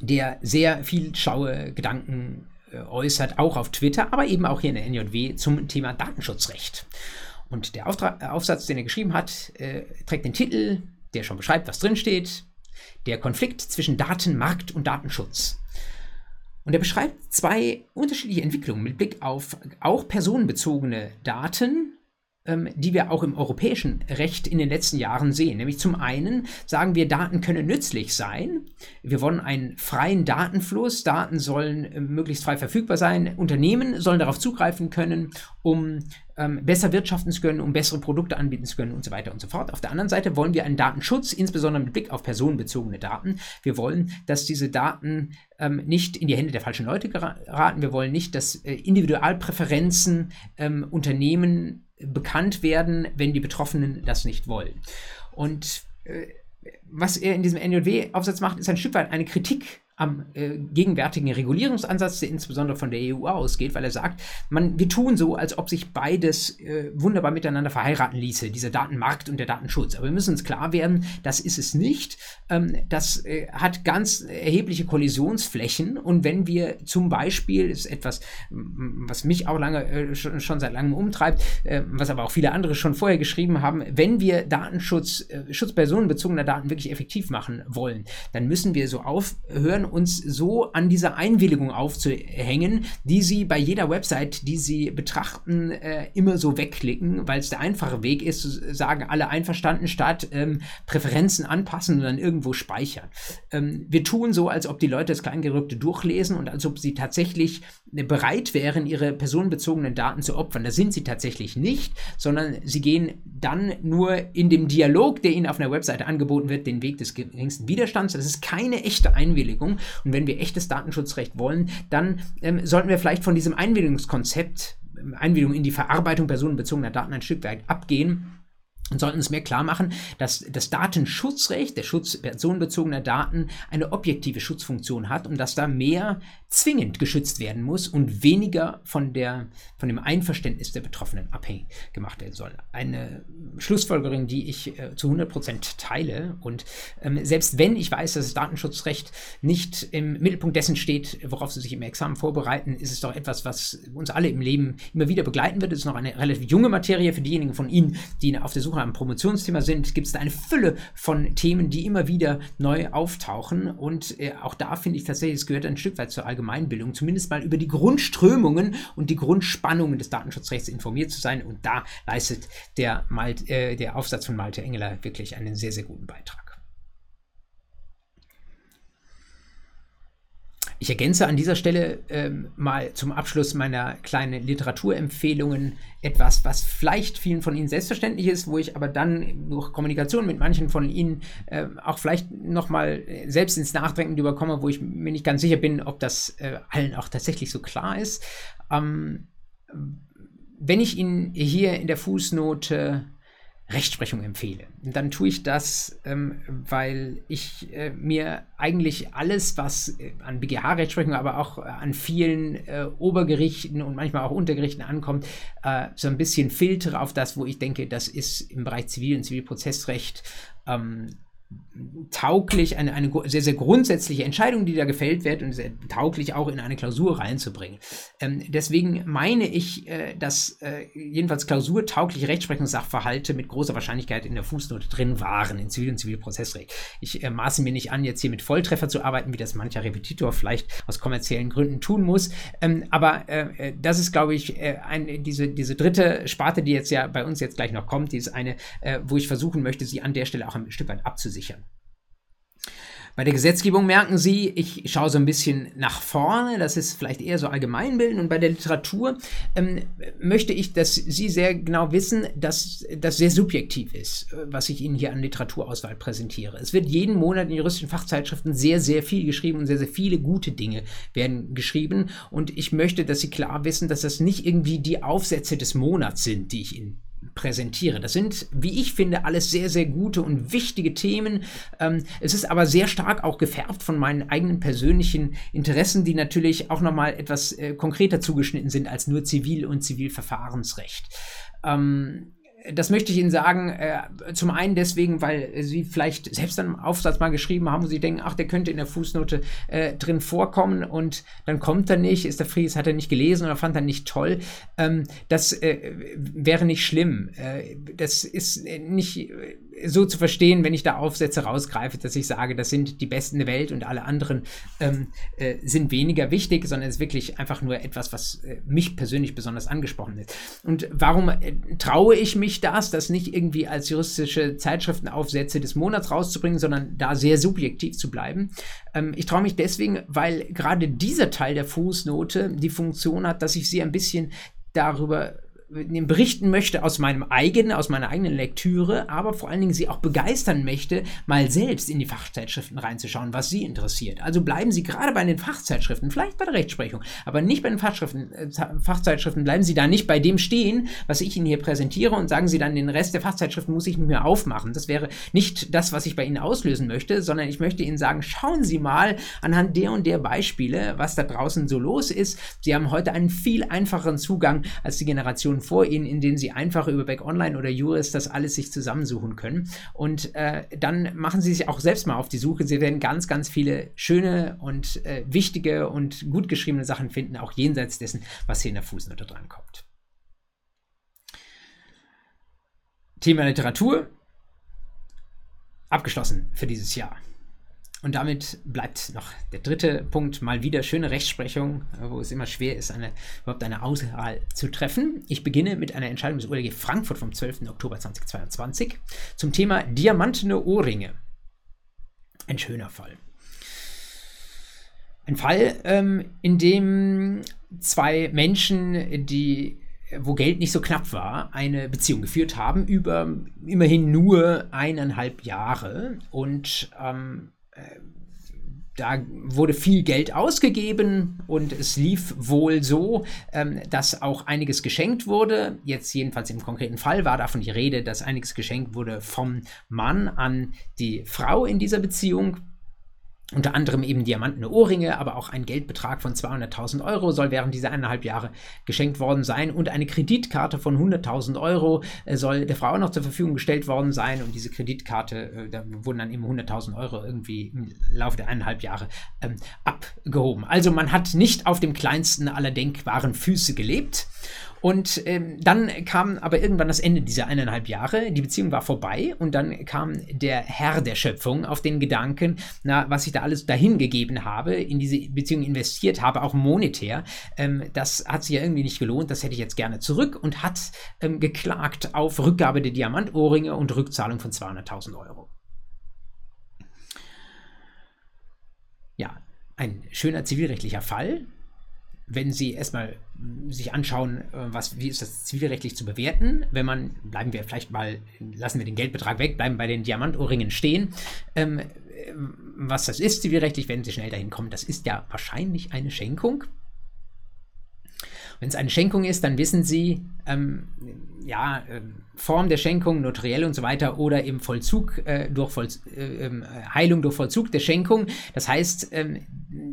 der sehr viel schaue Gedanken äh, äußert, auch auf Twitter, aber eben auch hier in der NJW zum Thema Datenschutzrecht. Und der Auftrag, äh, Aufsatz, den er geschrieben hat, äh, trägt den Titel, der schon beschreibt, was drinsteht. Der Konflikt zwischen Datenmarkt und Datenschutz. Und er beschreibt zwei unterschiedliche Entwicklungen mit Blick auf auch personenbezogene Daten die wir auch im europäischen Recht in den letzten Jahren sehen. Nämlich zum einen sagen wir, Daten können nützlich sein. Wir wollen einen freien Datenfluss. Daten sollen äh, möglichst frei verfügbar sein. Unternehmen sollen darauf zugreifen können, um ähm, besser wirtschaften zu können, um bessere Produkte anbieten zu können und so weiter und so fort. Auf der anderen Seite wollen wir einen Datenschutz, insbesondere mit Blick auf personenbezogene Daten. Wir wollen, dass diese Daten ähm, nicht in die Hände der falschen Leute geraten. Wir wollen nicht, dass äh, Individualpräferenzen ähm, Unternehmen bekannt werden, wenn die Betroffenen das nicht wollen. Und äh, was er in diesem NJW-Aufsatz macht, ist ein Stück weit eine Kritik am äh, gegenwärtigen Regulierungsansatz, der insbesondere von der EU ausgeht, weil er sagt, man, wir tun so, als ob sich beides äh, wunderbar miteinander verheiraten ließe, dieser Datenmarkt und der Datenschutz. Aber wir müssen uns klar werden, das ist es nicht. Ähm, das äh, hat ganz erhebliche Kollisionsflächen und wenn wir zum Beispiel, ist etwas, was mich auch lange, äh, schon, schon, seit langem umtreibt, äh, was aber auch viele andere schon vorher geschrieben haben, wenn wir Datenschutz, äh, Schutz personenbezogener Daten wirklich effektiv machen wollen, dann müssen wir so aufhören, uns so an dieser Einwilligung aufzuhängen, die sie bei jeder Website, die sie betrachten, äh, immer so wegklicken, weil es der einfache Weg ist, zu sagen, alle einverstanden, statt ähm, Präferenzen anpassen und dann irgendwo speichern. Ähm, wir tun so, als ob die Leute das Kleingerückte durchlesen und als ob sie tatsächlich äh, bereit wären, ihre personenbezogenen Daten zu opfern. Das sind sie tatsächlich nicht, sondern sie gehen dann nur in dem Dialog, der ihnen auf einer Webseite angeboten wird, den Weg des geringsten Widerstands. Das ist keine echte Einwilligung und wenn wir echtes Datenschutzrecht wollen, dann ähm, sollten wir vielleicht von diesem Einwilligungskonzept, ähm, Einwilligung in die Verarbeitung personenbezogener Daten ein Stück weit abgehen und sollten uns mehr klar machen, dass das Datenschutzrecht, der Schutz personenbezogener Daten, eine objektive Schutzfunktion hat und dass da mehr zwingend geschützt werden muss und weniger von, der, von dem Einverständnis der Betroffenen abhängig gemacht werden soll. Eine Schlussfolgerung, die ich äh, zu 100% teile. Und ähm, selbst wenn ich weiß, dass das Datenschutzrecht nicht im Mittelpunkt dessen steht, worauf Sie sich im Examen vorbereiten, ist es doch etwas, was uns alle im Leben immer wieder begleiten wird. Es ist noch eine relativ junge Materie für diejenigen von Ihnen, die auf der Suche nach einem Promotionsthema sind. Gibt es da eine Fülle von Themen, die immer wieder neu auftauchen. Und äh, auch da finde ich tatsächlich, es gehört ein Stück weit zur Allgemeinbildung zumindest mal über die Grundströmungen und die Grundspannungen des Datenschutzrechts informiert zu sein. Und da leistet der, Malt, äh, der Aufsatz von Malte Engeler wirklich einen sehr, sehr guten Beitrag. Ich ergänze an dieser Stelle ähm, mal zum Abschluss meiner kleinen Literaturempfehlungen etwas, was vielleicht vielen von Ihnen selbstverständlich ist, wo ich aber dann durch Kommunikation mit manchen von Ihnen äh, auch vielleicht nochmal äh, selbst ins Nachdenken überkomme, wo ich mir nicht ganz sicher bin, ob das äh, allen auch tatsächlich so klar ist. Ähm, wenn ich Ihnen hier in der Fußnote Rechtsprechung empfehle, dann tue ich das, ähm, weil ich äh, mir eigentlich alles, was äh, an BGH-Rechtsprechung, aber auch äh, an vielen äh, Obergerichten und manchmal auch Untergerichten ankommt, äh, so ein bisschen filtere auf das, wo ich denke, das ist im Bereich Zivil- und Zivilprozessrecht ähm, tauglich, eine, eine sehr, sehr grundsätzliche Entscheidung, die da gefällt wird und sehr tauglich auch in eine Klausur reinzubringen. Ähm, deswegen meine ich, äh, dass äh, jedenfalls klausurtaugliche Rechtsprechungssachverhalte mit großer Wahrscheinlichkeit in der Fußnote drin waren, in Zivil- und Zivilprozessrecht. Ich äh, maße mir nicht an, jetzt hier mit Volltreffer zu arbeiten, wie das mancher Repetitor vielleicht aus kommerziellen Gründen tun muss. Ähm, aber äh, äh, das ist, glaube ich, äh, ein, diese, diese dritte Sparte, die jetzt ja bei uns jetzt gleich noch kommt, die ist eine, wo ich versuchen möchte, sie an der Stelle auch ein Stück weit abzusehen sichern. Bei der Gesetzgebung merken Sie, ich schaue so ein bisschen nach vorne, das ist vielleicht eher so allgemeinbildend. Und bei der Literatur ähm, möchte ich, dass Sie sehr genau wissen, dass das sehr subjektiv ist, was ich Ihnen hier an Literaturauswahl präsentiere. Es wird jeden Monat in juristischen Fachzeitschriften sehr, sehr viel geschrieben und sehr, sehr viele gute Dinge werden geschrieben. Und ich möchte, dass Sie klar wissen, dass das nicht irgendwie die Aufsätze des Monats sind, die ich Ihnen präsentiere. Das sind, wie ich finde, alles sehr, sehr gute und wichtige Themen. Ähm, es ist aber sehr stark auch gefärbt von meinen eigenen persönlichen Interessen, die natürlich auch nochmal etwas äh, konkreter zugeschnitten sind als nur Zivil- und Zivilverfahrensrecht. Ähm, das möchte ich Ihnen sagen, äh, zum einen deswegen, weil Sie vielleicht selbst einen Aufsatz mal geschrieben haben, wo Sie denken, ach, der könnte in der Fußnote äh, drin vorkommen und dann kommt er nicht, ist der Fries, hat er nicht gelesen oder fand er nicht toll. Ähm, das äh, wäre nicht schlimm. Äh, das ist nicht so zu verstehen, wenn ich da Aufsätze rausgreife, dass ich sage, das sind die besten der Welt und alle anderen ähm, äh, sind weniger wichtig, sondern es ist wirklich einfach nur etwas, was äh, mich persönlich besonders angesprochen ist. Und warum äh, traue ich mich das, das nicht irgendwie als juristische Zeitschriftenaufsätze des Monats rauszubringen, sondern da sehr subjektiv zu bleiben? Ähm, ich traue mich deswegen, weil gerade dieser Teil der Fußnote die Funktion hat, dass ich sie ein bisschen darüber berichten möchte aus meinem eigenen, aus meiner eigenen Lektüre, aber vor allen Dingen sie auch begeistern möchte, mal selbst in die Fachzeitschriften reinzuschauen, was sie interessiert. Also bleiben Sie gerade bei den Fachzeitschriften, vielleicht bei der Rechtsprechung, aber nicht bei den Fachschriften, äh, Fachzeitschriften, bleiben Sie da nicht bei dem stehen, was ich Ihnen hier präsentiere und sagen Sie dann, den Rest der Fachzeitschriften muss ich mehr aufmachen. Das wäre nicht das, was ich bei Ihnen auslösen möchte, sondern ich möchte Ihnen sagen, schauen Sie mal anhand der und der Beispiele, was da draußen so los ist. Sie haben heute einen viel einfacheren Zugang als die Generation Informationen vor Ihnen, in denen Sie einfach über Back Online oder Juris das alles sich zusammensuchen können. Und äh, dann machen Sie sich auch selbst mal auf die Suche. Sie werden ganz, ganz viele schöne und äh, wichtige und gut geschriebene Sachen finden, auch jenseits dessen, was hier in der Fußnote drankommt. Thema Literatur abgeschlossen für dieses Jahr. Und damit bleibt noch der dritte Punkt, mal wieder schöne Rechtsprechung, wo es immer schwer ist, eine, überhaupt eine Auswahl zu treffen. Ich beginne mit einer Entscheidung des OLG Frankfurt vom 12. Oktober 2022 zum Thema diamantene Ohrringe. Ein schöner Fall. Ein Fall, ähm, in dem zwei Menschen, die wo Geld nicht so knapp war, eine Beziehung geführt haben über immerhin nur eineinhalb Jahre und ähm, da wurde viel Geld ausgegeben und es lief wohl so, ähm, dass auch einiges geschenkt wurde. Jetzt jedenfalls im konkreten Fall war davon die Rede, dass einiges geschenkt wurde vom Mann an die Frau in dieser Beziehung. Unter anderem eben diamantene Ohrringe, aber auch ein Geldbetrag von 200.000 Euro soll während dieser eineinhalb Jahre geschenkt worden sein. Und eine Kreditkarte von 100.000 Euro äh, soll der Frau noch zur Verfügung gestellt worden sein. Und diese Kreditkarte, äh, da wurden dann eben 100.000 Euro irgendwie im Laufe der eineinhalb Jahre ähm, abgehoben. Also man hat nicht auf dem kleinsten aller denkbaren Füße gelebt und ähm, dann kam aber irgendwann das Ende dieser eineinhalb Jahre. Die Beziehung war vorbei und dann kam der Herr der Schöpfung auf den Gedanken, na, was ich da alles dahin gegeben habe, in diese Beziehung investiert habe, auch monetär, ähm, das hat sich ja irgendwie nicht gelohnt, das hätte ich jetzt gerne zurück und hat ähm, geklagt auf Rückgabe der Diamantohrringe und Rückzahlung von 200.000 Euro. Ja, ein schöner zivilrechtlicher Fall wenn Sie erstmal sich anschauen, äh, was, wie ist das zivilrechtlich zu bewerten, wenn man, bleiben wir vielleicht mal, lassen wir den Geldbetrag weg, bleiben bei den Diamantohrringen stehen, ähm, was das ist zivilrechtlich, wenn Sie schnell dahin kommen, das ist ja wahrscheinlich eine Schenkung. Wenn es eine Schenkung ist, dann wissen Sie, ähm, ja, ähm, Form der Schenkung, notariell und so weiter oder im Vollzug äh, durch Voll, äh, ähm, Heilung durch Vollzug der Schenkung. Das heißt, ähm,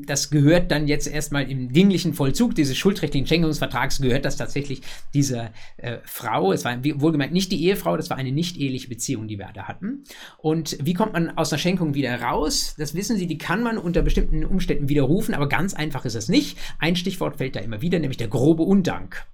das gehört dann jetzt erstmal im dinglichen Vollzug dieses schuldrechtlichen Schenkungsvertrags gehört das tatsächlich dieser äh, Frau. Es war wohlgemerkt nicht die Ehefrau, das war eine nicht eheliche Beziehung, die wir da hatten. Und wie kommt man aus einer Schenkung wieder raus? Das wissen Sie, die kann man unter bestimmten Umständen widerrufen, aber ganz einfach ist es nicht. Ein Stichwort fällt da immer wieder, nämlich der grobe Undank.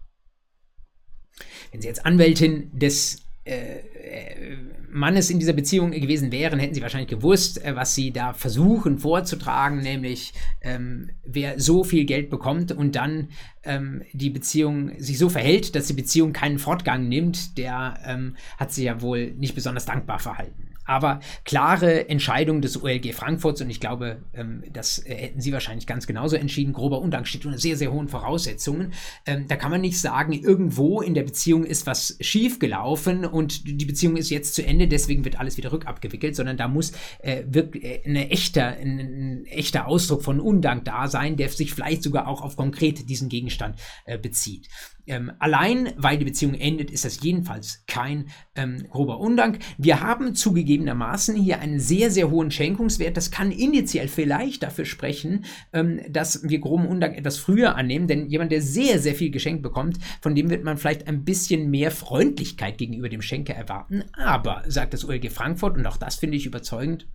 Wenn Sie jetzt Anwältin des äh, äh, Mannes in dieser Beziehung gewesen wären, hätten sie wahrscheinlich gewusst, äh, was sie da versuchen vorzutragen, nämlich ähm, wer so viel Geld bekommt und dann ähm, die Beziehung sich so verhält, dass die Beziehung keinen Fortgang nimmt, der ähm, hat sich ja wohl nicht besonders dankbar verhalten. Aber klare Entscheidung des OLG Frankfurts und ich glaube, ähm, das äh, hätten Sie wahrscheinlich ganz genauso entschieden. Grober Undank steht unter sehr, sehr hohen Voraussetzungen. Ähm, da kann man nicht sagen, irgendwo in der Beziehung ist was schiefgelaufen und die Beziehung ist jetzt zu Ende, deswegen wird alles wieder rückabgewickelt, sondern da muss äh, wirklich äh, eine echter, ein, ein, echter Ausdruck von Undank da sein, der sich vielleicht sogar auch auf konkret diesen Gegenstand bezieht. Ähm, allein weil die Beziehung endet, ist das jedenfalls kein ähm, grober Undank. Wir haben zugegebenermaßen hier einen sehr, sehr hohen Schenkungswert. Das kann initial vielleicht dafür sprechen, ähm, dass wir groben Undank etwas früher annehmen, denn jemand, der sehr, sehr viel geschenkt bekommt, von dem wird man vielleicht ein bisschen mehr Freundlichkeit gegenüber dem Schenker erwarten. Aber, sagt das OLG Frankfurt, und auch das finde ich überzeugend,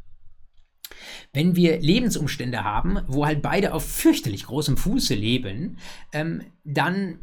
wenn wir Lebensumstände haben, wo halt beide auf fürchterlich großem Fuße leben, ähm, dann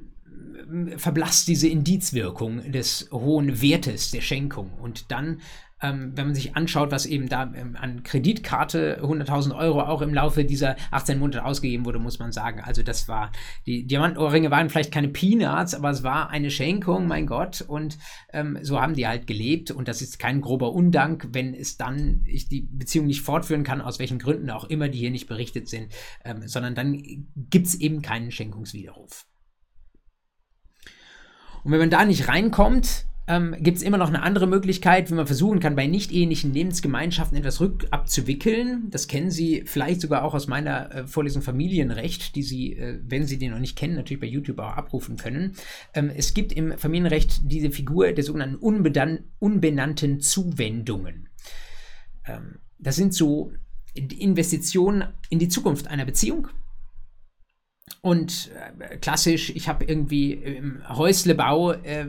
verblasst diese Indizwirkung des hohen Wertes der Schenkung. Und dann, ähm, wenn man sich anschaut, was eben da ähm, an Kreditkarte 100.000 Euro auch im Laufe dieser 18 Monate ausgegeben wurde, muss man sagen. Also das war, die Diamantohrringe waren vielleicht keine Peanuts, aber es war eine Schenkung, mein Gott. Und ähm, so haben die halt gelebt. Und das ist kein grober Undank, wenn es dann, ich die Beziehung nicht fortführen kann, aus welchen Gründen auch immer, die hier nicht berichtet sind, ähm, sondern dann gibt es eben keinen Schenkungswiderruf. Und wenn man da nicht reinkommt, ähm, gibt es immer noch eine andere Möglichkeit, wie man versuchen kann, bei nicht-ähnlichen Lebensgemeinschaften etwas rückabzuwickeln. Das kennen Sie vielleicht sogar auch aus meiner äh, Vorlesung Familienrecht, die Sie, äh, wenn Sie den noch nicht kennen, natürlich bei YouTube auch abrufen können. Ähm, es gibt im Familienrecht diese Figur der sogenannten unbenannten Zuwendungen. Ähm, das sind so Investitionen in die Zukunft einer Beziehung und äh, klassisch, ich habe irgendwie im Häuslebau äh,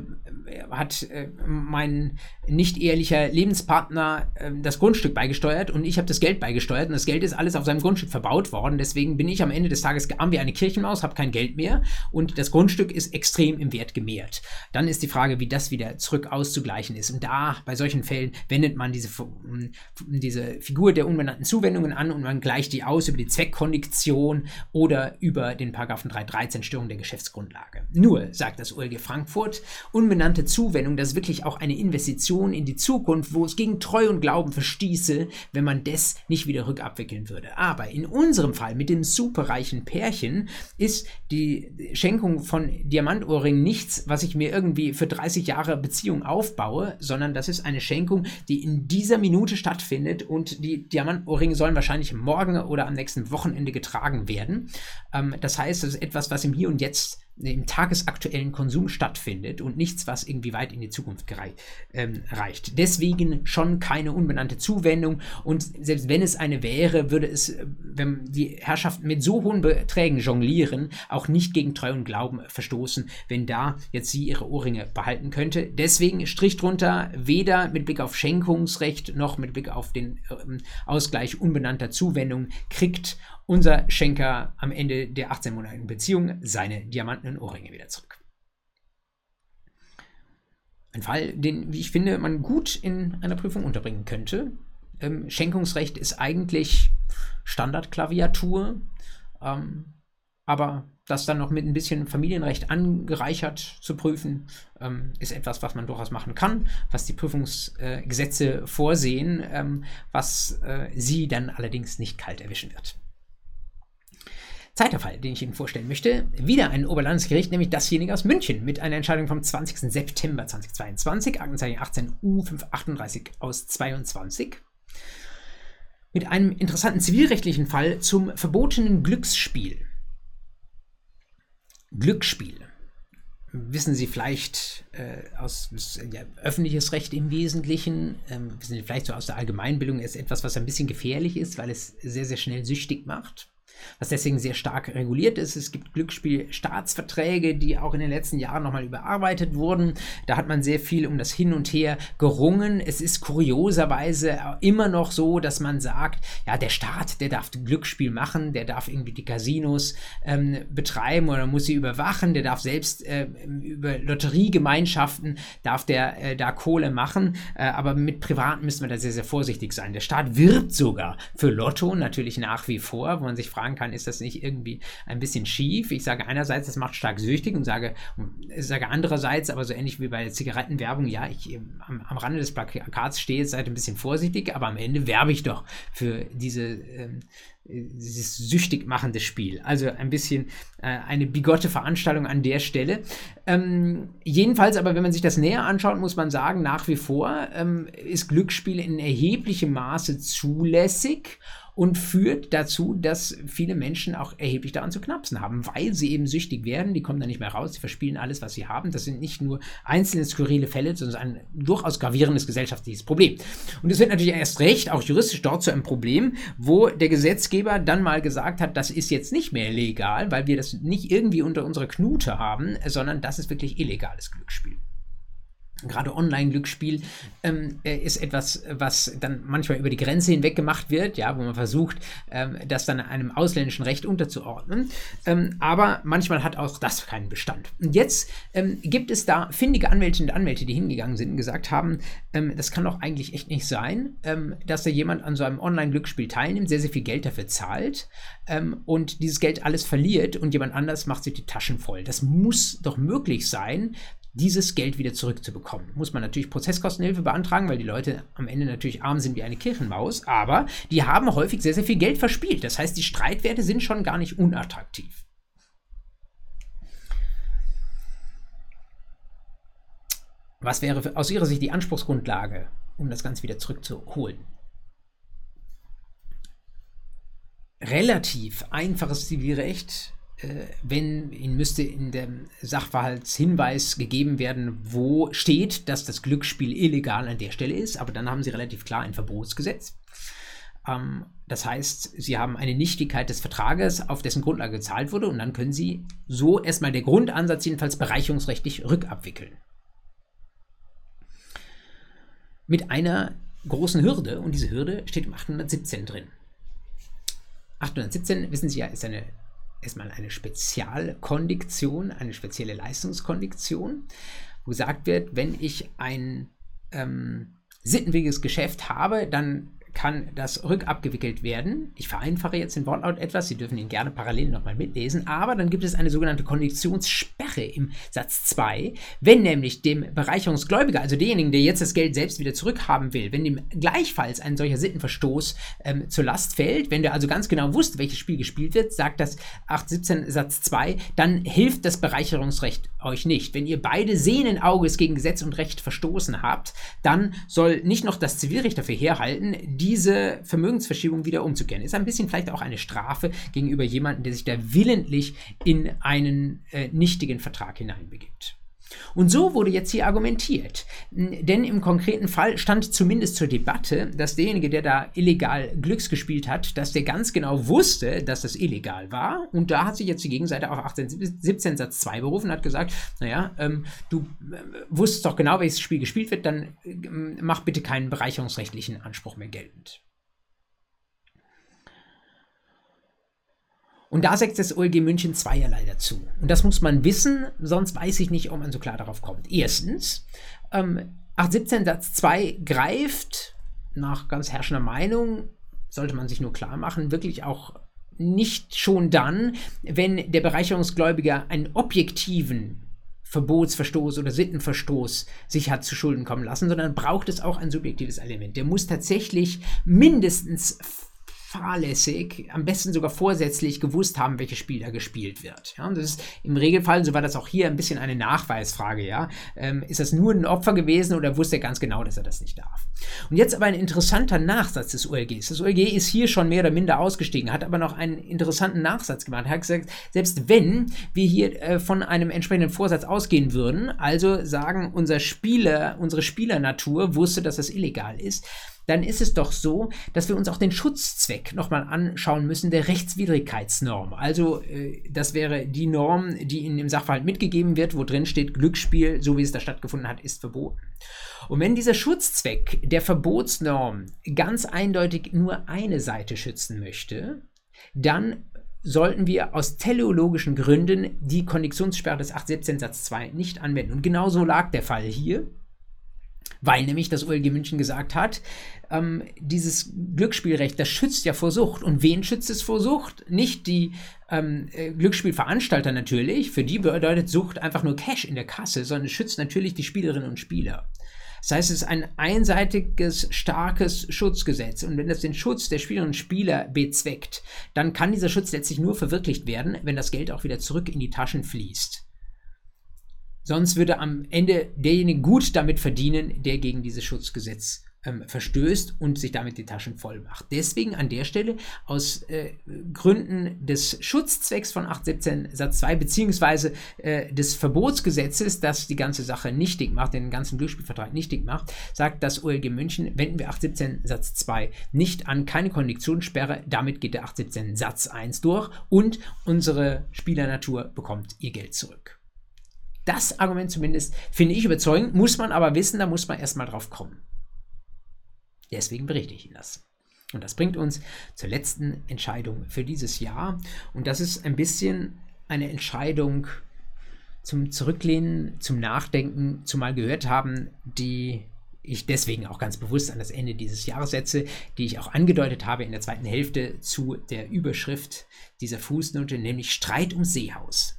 hat äh, mein nicht ehrlicher Lebenspartner äh, das Grundstück beigesteuert und ich habe das Geld beigesteuert und das Geld ist alles auf seinem Grundstück verbaut worden. Deswegen bin ich am Ende des Tages arm wie eine Kirchenmaus, habe kein Geld mehr und das Grundstück ist extrem im Wert gemehrt. Dann ist die Frage, wie das wieder zurück auszugleichen ist. Und da, bei solchen Fällen, wendet man diese, diese Figur der unbenannten Zuwendungen an und man gleicht die aus über die Zweckkondition oder über den Paragraphen 313 Störung der Geschäftsgrundlage. Nur, sagt das OLG Frankfurt, unbenannte Zuwendung, das ist wirklich auch eine Investition in die Zukunft, wo es gegen Treu und Glauben verstieße, wenn man das nicht wieder rückabwickeln würde. Aber in unserem Fall mit dem superreichen Pärchen ist die Schenkung von Diamantohrringen nichts, was ich mir irgendwie für 30 Jahre Beziehung aufbaue, sondern das ist eine Schenkung, die in dieser Minute stattfindet und die Diamantohrringe sollen wahrscheinlich morgen oder am nächsten Wochenende getragen werden. Ähm, das heißt, es ist etwas, was im Hier und Jetzt im tagesaktuellen Konsum stattfindet und nichts, was irgendwie weit in die Zukunft ähm, reicht. Deswegen schon keine unbenannte Zuwendung und selbst wenn es eine wäre, würde es, äh, wenn die Herrschaften mit so hohen Beträgen jonglieren, auch nicht gegen Treu und Glauben verstoßen, wenn da jetzt sie ihre Ohrringe behalten könnte. Deswegen Strich drunter, weder mit Blick auf Schenkungsrecht noch mit Blick auf den ähm, Ausgleich unbenannter Zuwendung kriegt unser Schenker am Ende der 18-monatigen Beziehung seine diamantenen Ohrringe wieder zurück. Ein Fall, den, wie ich finde, man gut in einer Prüfung unterbringen könnte. Ähm, Schenkungsrecht ist eigentlich Standardklaviatur, ähm, aber das dann noch mit ein bisschen Familienrecht angereichert zu prüfen, ähm, ist etwas, was man durchaus machen kann, was die Prüfungsgesetze äh, vorsehen, ähm, was äh, sie dann allerdings nicht kalt erwischen wird. Zweiter Fall, den ich Ihnen vorstellen möchte, wieder ein Oberlandesgericht, nämlich dasjenige aus München, mit einer Entscheidung vom 20. September 2022, Aktenzeichen 18 U538 aus 22, mit einem interessanten zivilrechtlichen Fall zum verbotenen Glücksspiel. Glücksspiel. wissen Sie vielleicht äh, aus ja, öffentliches Recht im Wesentlichen, ähm, wissen Sie vielleicht so aus der Allgemeinbildung, ist etwas, was ein bisschen gefährlich ist, weil es sehr, sehr schnell süchtig macht was deswegen sehr stark reguliert ist. Es gibt Glücksspielstaatsverträge, die auch in den letzten Jahren nochmal überarbeitet wurden. Da hat man sehr viel um das Hin und Her gerungen. Es ist kurioserweise immer noch so, dass man sagt, ja, der Staat, der darf Glücksspiel machen, der darf irgendwie die Casinos ähm, betreiben oder muss sie überwachen, der darf selbst äh, über Lotteriegemeinschaften, darf der äh, da Kohle machen, äh, aber mit Privaten müssen wir da sehr, sehr vorsichtig sein. Der Staat wirbt sogar für Lotto, natürlich nach wie vor, wo man sich fragt, fragen kann, ist das nicht irgendwie ein bisschen schief? Ich sage einerseits, das macht stark süchtig und sage, sage andererseits, aber so ähnlich wie bei der Zigarettenwerbung, ja, ich ähm, am, am Rande des Plakats stehe, seid ein bisschen vorsichtig, aber am Ende werbe ich doch für diese ähm, dieses süchtig machende Spiel. Also ein bisschen äh, eine bigotte Veranstaltung an der Stelle. Ähm, jedenfalls aber, wenn man sich das näher anschaut, muss man sagen, nach wie vor ähm, ist Glücksspiel in erheblichem Maße zulässig und führt dazu, dass viele Menschen auch erheblich daran zu knapsen haben, weil sie eben süchtig werden, die kommen da nicht mehr raus, sie verspielen alles, was sie haben. Das sind nicht nur einzelne skurrile Fälle, sondern ein durchaus gravierendes gesellschaftliches Problem. Und es wird natürlich erst recht, auch juristisch dort zu einem Problem, wo der Gesetzgeber dann mal gesagt hat, das ist jetzt nicht mehr legal, weil wir das nicht irgendwie unter unserer Knute haben, sondern das ist wirklich illegales Glücksspiel gerade Online-Glücksspiel ähm, äh, ist etwas, was dann manchmal über die Grenze hinweg gemacht wird, ja, wo man versucht, ähm, das dann einem ausländischen Recht unterzuordnen. Ähm, aber manchmal hat auch das keinen Bestand. Und jetzt ähm, gibt es da findige Anwältinnen und Anwälte, die hingegangen sind und gesagt haben, ähm, das kann doch eigentlich echt nicht sein, ähm, dass da jemand an so einem Online-Glücksspiel teilnimmt, sehr, sehr viel Geld dafür zahlt und dieses Geld alles verliert und jemand anders macht sich die Taschen voll. Das muss doch möglich sein, dieses Geld wieder zurückzubekommen. Muss man natürlich Prozesskostenhilfe beantragen, weil die Leute am Ende natürlich arm sind wie eine Kirchenmaus, aber die haben häufig sehr, sehr viel Geld verspielt. Das heißt, die Streitwerte sind schon gar nicht unattraktiv. Was wäre aus Ihrer Sicht die Anspruchsgrundlage, um das Ganze wieder zurückzuholen? Relativ einfaches Zivilrecht wenn Ihnen müsste in dem Sachverhaltshinweis gegeben werden, wo steht, dass das Glücksspiel illegal an der Stelle ist, aber dann haben Sie relativ klar ein Verbotsgesetz. Ähm, das heißt, Sie haben eine Nichtigkeit des Vertrages, auf dessen Grundlage gezahlt wurde, und dann können Sie so erstmal der Grundansatz jedenfalls bereicherungsrechtlich rückabwickeln. Mit einer großen Hürde, und diese Hürde steht im 817 drin. 817, wissen Sie ja, ist eine erstmal eine Spezialkondiktion, eine spezielle Leistungskondiktion, wo gesagt wird, wenn ich ein ähm, sittenwidriges Geschäft habe, dann kann das rückabgewickelt werden. Ich vereinfache jetzt den Wortlaut etwas, Sie dürfen ihn gerne parallel nochmal mitlesen, aber dann gibt es eine sogenannte Konditionssperre im Satz 2. Wenn nämlich dem Bereicherungsgläubiger, also demjenigen, der jetzt das Geld selbst wieder zurückhaben will, wenn dem gleichfalls ein solcher Sittenverstoß ähm, zur Last fällt, wenn der also ganz genau wusste, welches Spiel gespielt wird, sagt das 817 Satz 2, dann hilft das Bereicherungsrecht euch nicht. Wenn ihr beide sehenden Auges gegen Gesetz und Recht verstoßen habt, dann soll nicht noch das Zivilrecht dafür herhalten, diese Vermögensverschiebung wieder umzukehren. Ist ein bisschen vielleicht auch eine Strafe gegenüber jemandem, der sich da willentlich in einen äh, nichtigen Vertrag hineinbegibt. Und so wurde jetzt hier argumentiert. Denn im konkreten Fall stand zumindest zur Debatte, dass derjenige, der da illegal Glücks gespielt hat, dass der ganz genau wusste, dass das illegal war. Und da hat sich jetzt die Gegenseite auf 1817 Satz 2 berufen und hat gesagt, naja, ähm, du äh, wusstest doch genau, welches Spiel gespielt wird, dann äh, mach bitte keinen bereicherungsrechtlichen Anspruch mehr geltend. Und da sagt das OLG München zweierlei dazu. Und das muss man wissen, sonst weiß ich nicht, ob man so klar darauf kommt. Erstens, ähm, 817 Satz 2 greift nach ganz herrschender Meinung, sollte man sich nur klar machen, wirklich auch nicht schon dann, wenn der Bereicherungsgläubiger einen objektiven Verbotsverstoß oder Sittenverstoß sich hat zu Schulden kommen lassen, sondern braucht es auch ein subjektives Element. Der muss tatsächlich mindestens fahrlässig, am besten sogar vorsätzlich gewusst haben, welches Spiel da gespielt wird. Ja, und das ist im Regelfall, so war das auch hier, ein bisschen eine Nachweisfrage. Ja, ähm, ist das nur ein Opfer gewesen oder wusste er ganz genau, dass er das nicht darf? Und jetzt aber ein interessanter Nachsatz des OLGs. Das OLG ist hier schon mehr oder minder ausgestiegen, hat aber noch einen interessanten Nachsatz gemacht. Er hat gesagt, selbst wenn wir hier äh, von einem entsprechenden Vorsatz ausgehen würden, also sagen, unser Spieler, unsere Spielernatur wusste, dass das illegal ist, dann ist es doch so, dass wir uns auch den Schutzzweck nochmal anschauen müssen der Rechtswidrigkeitsnorm. Also äh, das wäre die Norm, die in dem Sachverhalt mitgegeben wird, wo drin steht, Glücksspiel, so wie es da stattgefunden hat, ist verboten. Und wenn dieser Schutzzweck der Verbotsnorm ganz eindeutig nur eine Seite schützen möchte, dann sollten wir aus teleologischen Gründen die Konditionssperre des 817 Satz 2 nicht anwenden. Und genau so lag der Fall hier weil nämlich das OLG München gesagt hat, ähm, dieses Glücksspielrecht, das schützt ja vor Sucht. Und wen schützt es vor Sucht? Nicht die ähm, äh, Glücksspielveranstalter natürlich, für die bedeutet Sucht einfach nur Cash in der Kasse, sondern es schützt natürlich die Spielerinnen und Spieler. Das heißt, es ist ein einseitiges, starkes Schutzgesetz. Und wenn das den Schutz der Spielerinnen und Spieler bezweckt, dann kann dieser Schutz letztlich nur verwirklicht werden, wenn das Geld auch wieder zurück in die Taschen fließt. Sonst würde am Ende derjenige gut damit verdienen, der gegen dieses Schutzgesetz ähm, verstößt und sich damit die Taschen voll macht. Deswegen an der Stelle aus äh, Gründen des Schutzzwecks von 817 Satz 2 beziehungsweise äh, des Verbotsgesetzes, das die ganze Sache nichtig macht, den ganzen Glücksspielvertrag nichtig macht, sagt das OLG München, wenden wir 817 Satz 2 nicht an, keine Konditionssperre, damit geht der 817 Satz 1 durch und unsere Spielernatur bekommt ihr Geld zurück. Das Argument zumindest finde ich überzeugend, muss man aber wissen, da muss man erstmal drauf kommen. Deswegen berichte ich Ihnen das. Und das bringt uns zur letzten Entscheidung für dieses Jahr. Und das ist ein bisschen eine Entscheidung zum Zurücklehnen, zum Nachdenken, zumal gehört haben, die ich deswegen auch ganz bewusst an das Ende dieses Jahres setze, die ich auch angedeutet habe in der zweiten Hälfte zu der Überschrift dieser Fußnote, nämlich Streit ums Seehaus.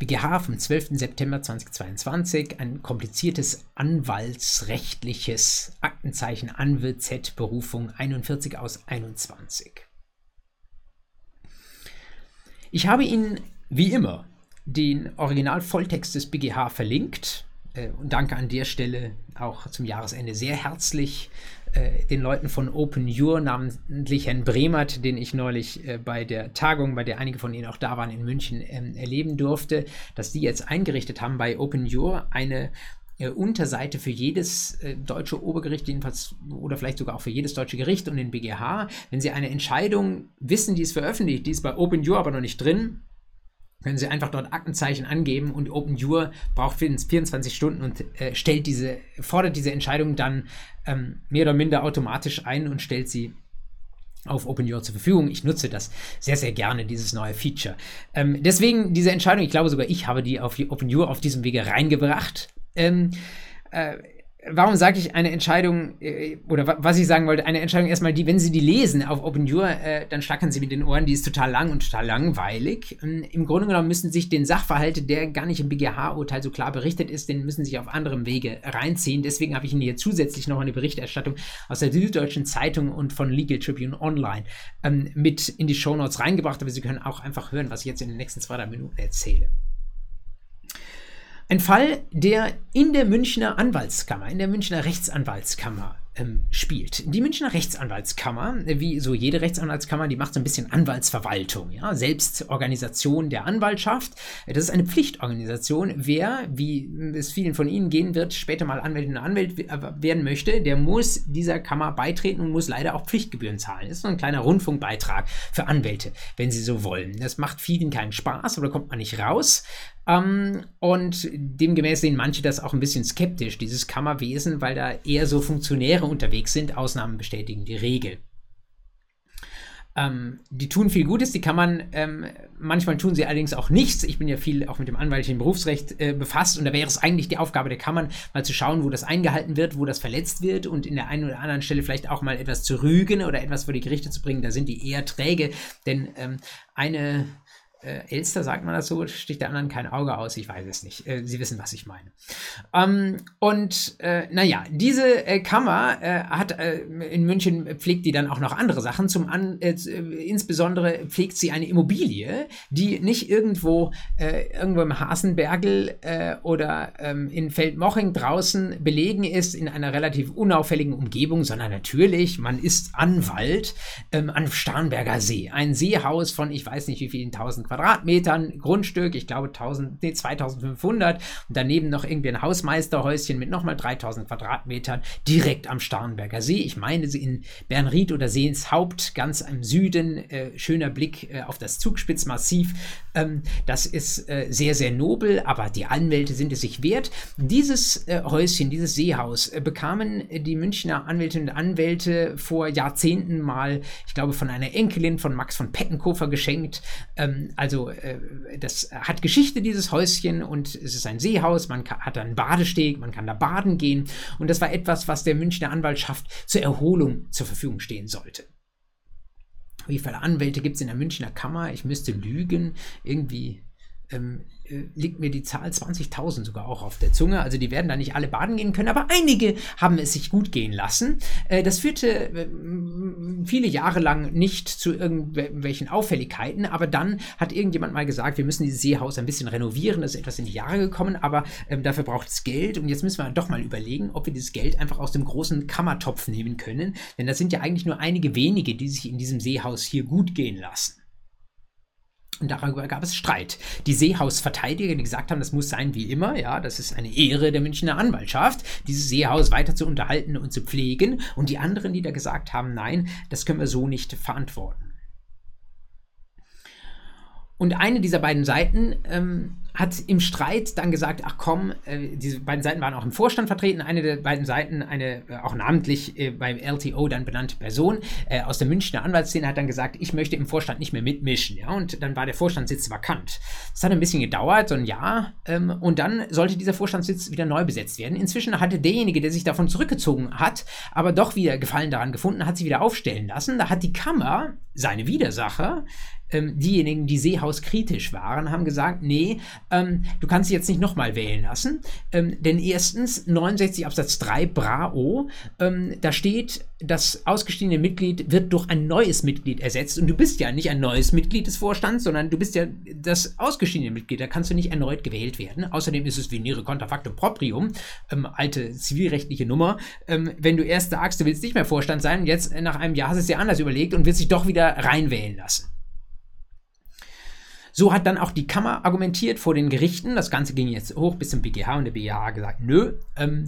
BGH vom 12. September 2022, ein kompliziertes anwaltsrechtliches Aktenzeichen Anwil Z Berufung 41 aus 21. Ich habe Ihnen wie immer den Original-Volltext des BGH verlinkt äh, und danke an der Stelle auch zum Jahresende sehr herzlich äh, den Leuten von Open Your, namentlich Herrn Bremert, den ich neulich äh, bei der Tagung, bei der einige von Ihnen auch da waren in München, ähm, erleben durfte, dass die jetzt eingerichtet haben bei Open Your eine äh, Unterseite für jedes äh, deutsche Obergericht, jedenfalls oder vielleicht sogar auch für jedes deutsche Gericht und den BGH. Wenn Sie eine Entscheidung wissen, die ist veröffentlicht, die ist bei Open Your aber noch nicht drin, können Sie einfach dort Aktenzeichen angeben und OpenJur braucht 24 Stunden und äh, stellt diese, fordert diese Entscheidung dann ähm, mehr oder minder automatisch ein und stellt sie auf OpenJur zur Verfügung. Ich nutze das sehr, sehr gerne, dieses neue Feature. Ähm, deswegen diese Entscheidung, ich glaube sogar ich habe die auf OpenJur auf diesem Wege reingebracht. Ähm, äh, warum sage ich eine Entscheidung, äh, oder was ich sagen wollte, eine Entscheidung erstmal die, wenn Sie die lesen auf OpenJur, äh, dann schlackern Sie mit den Ohren, die ist total lang und total langweilig. Ähm, Im Grunde genommen müssen sich den Sachverhalt, der gar nicht im BGH-Urteil so klar berichtet ist, den müssen Sie auf anderem Wege reinziehen. Deswegen habe ich Ihnen hier zusätzlich noch eine Berichterstattung aus der Süddeutschen Zeitung und von Legal Tribune Online ähm, mit in die Shownotes reingebracht, aber Sie können auch einfach hören, was ich jetzt in den nächsten zwei, drei Minuten erzähle. Ein Fall, der in der Münchner Anwaltskammer, in der Münchner Rechtsanwaltskammer ähm, spielt. Die Münchner Rechtsanwaltskammer, wie so jede Rechtsanwaltskammer, die macht so ein bisschen Anwaltsverwaltung, ja, Selbstorganisation der Anwaltschaft. Das ist eine Pflichtorganisation. Wer, wie es vielen von Ihnen gehen wird, später mal Anwältin und Anwalt werden möchte, der muss dieser Kammer beitreten und muss leider auch Pflichtgebühren zahlen. Das ist so ein kleiner Rundfunkbeitrag für Anwälte, wenn sie so wollen. Das macht vielen keinen Spaß, aber da kommt man nicht raus. Ähm, und demgemäß sehen manche das auch ein bisschen skeptisch, dieses Kammerwesen, weil da eher so Funktionäre unterwegs sind. Ausnahmen bestätigen die Regel. Ähm, die tun viel Gutes, die man, ähm, manchmal tun sie allerdings auch nichts. Ich bin ja viel auch mit dem anwaltlichen Berufsrecht äh, befasst und da wäre es eigentlich die Aufgabe der Kammern, mal zu schauen, wo das eingehalten wird, wo das verletzt wird und in der einen oder anderen Stelle vielleicht auch mal etwas zu rügen oder etwas vor die Gerichte zu bringen. Da sind die eher träge, denn ähm, eine äh, Elster, sagt man das so, sticht der anderen kein Auge aus, ich weiß es nicht. Äh, Sie wissen, was ich meine. Ähm, und äh, naja, diese äh, Kammer äh, hat äh, in München pflegt die dann auch noch andere Sachen. Zum an, äh, insbesondere pflegt sie eine Immobilie, die nicht irgendwo irgendwo im Hasenbergel oder ähm, in Feldmoching draußen belegen ist in einer relativ unauffälligen Umgebung, sondern natürlich, man ist Anwalt ähm, am Starnberger See. Ein Seehaus von ich weiß nicht wie vielen tausend Quadratmetern Grundstück, ich glaube 1000, nee, 2500 und daneben noch irgendwie ein Hausmeisterhäuschen mit nochmal 3000 Quadratmetern direkt am Starnberger See. Ich meine sie in Bernried oder Seenshaupt, ganz im Süden, äh, schöner Blick äh, auf das Zugspitzmassiv. Ähm, das ist äh, sehr, sehr nobel, aber die Anwälte sind es sich wert. Dieses äh, Häuschen, dieses Seehaus äh, bekamen die Münchner Anwältinnen und Anwälte vor Jahrzehnten mal, ich glaube, von einer Enkelin von Max von Pettenkofer geschenkt. Ähm, also äh, das hat Geschichte, dieses Häuschen, und es ist ein Seehaus, man hat einen Badesteg, man kann da baden gehen. Und das war etwas, was der Münchner Anwaltschaft zur Erholung zur Verfügung stehen sollte. Wie viele Anwälte gibt es in der Münchner Kammer? Ich müsste lügen. Irgendwie ähm, äh, liegt mir die Zahl 20.000 sogar auch auf der Zunge. Also die werden da nicht alle baden gehen können, aber einige haben es sich gut gehen lassen. Äh, das führte äh, viele Jahre lang nicht zu irgendwelchen Auffälligkeiten, aber dann hat irgendjemand mal gesagt, wir müssen dieses Seehaus ein bisschen renovieren. Das ist etwas in die Jahre gekommen, aber ähm, dafür braucht es Geld und jetzt müssen wir doch mal überlegen, ob wir dieses Geld einfach aus dem großen Kammertopf nehmen können, denn das sind ja eigentlich nur einige wenige, die sich in diesem Seehaus hier gut gehen lassen. Und darüber gab es Streit. Die Seehausverteidiger, die gesagt haben, das muss sein wie immer, ja, das ist eine Ehre der Münchner Anwaltschaft, dieses Seehaus weiter zu unterhalten und zu pflegen. Und die anderen, die da gesagt haben, nein, das können wir so nicht verantworten. Und eine dieser beiden Seiten ähm, hat im Streit dann gesagt, ach komm, äh, diese beiden Seiten waren auch im Vorstand vertreten, eine der beiden Seiten, eine äh, auch namentlich äh, beim LTO dann benannte Person äh, aus der Münchner Anwaltsszene hat dann gesagt, ich möchte im Vorstand nicht mehr mitmischen, ja, und dann war der Vorstandssitz vakant. Das hat ein bisschen gedauert, so ein Jahr, ähm, und dann sollte dieser Vorstandssitz wieder neu besetzt werden. Inzwischen hatte derjenige, der sich davon zurückgezogen hat, aber doch wieder Gefallen daran gefunden, hat sie wieder aufstellen lassen. Da hat die Kammer, seine Widersacher, ähm, diejenigen, die Seehaus kritisch waren, haben gesagt, nee, ähm, du kannst sie jetzt nicht nochmal wählen lassen. Ähm, denn erstens, 69 Absatz 3 Brao, ähm, da steht, das ausgestiegene Mitglied wird durch ein neues Mitglied ersetzt. Und du bist ja nicht ein neues Mitglied des Vorstands, sondern du bist ja das ausgestiegene Mitglied. Da kannst du nicht erneut gewählt werden. Außerdem ist es venire contra factum proprium, ähm, alte zivilrechtliche Nummer. Ähm, wenn du erst sagst, du willst nicht mehr Vorstand sein, jetzt nach einem Jahr hast du es dir anders überlegt und willst dich doch wieder reinwählen lassen. So hat dann auch die Kammer argumentiert vor den Gerichten. Das Ganze ging jetzt hoch bis zum BGH und der BGH hat gesagt, nö, ähm,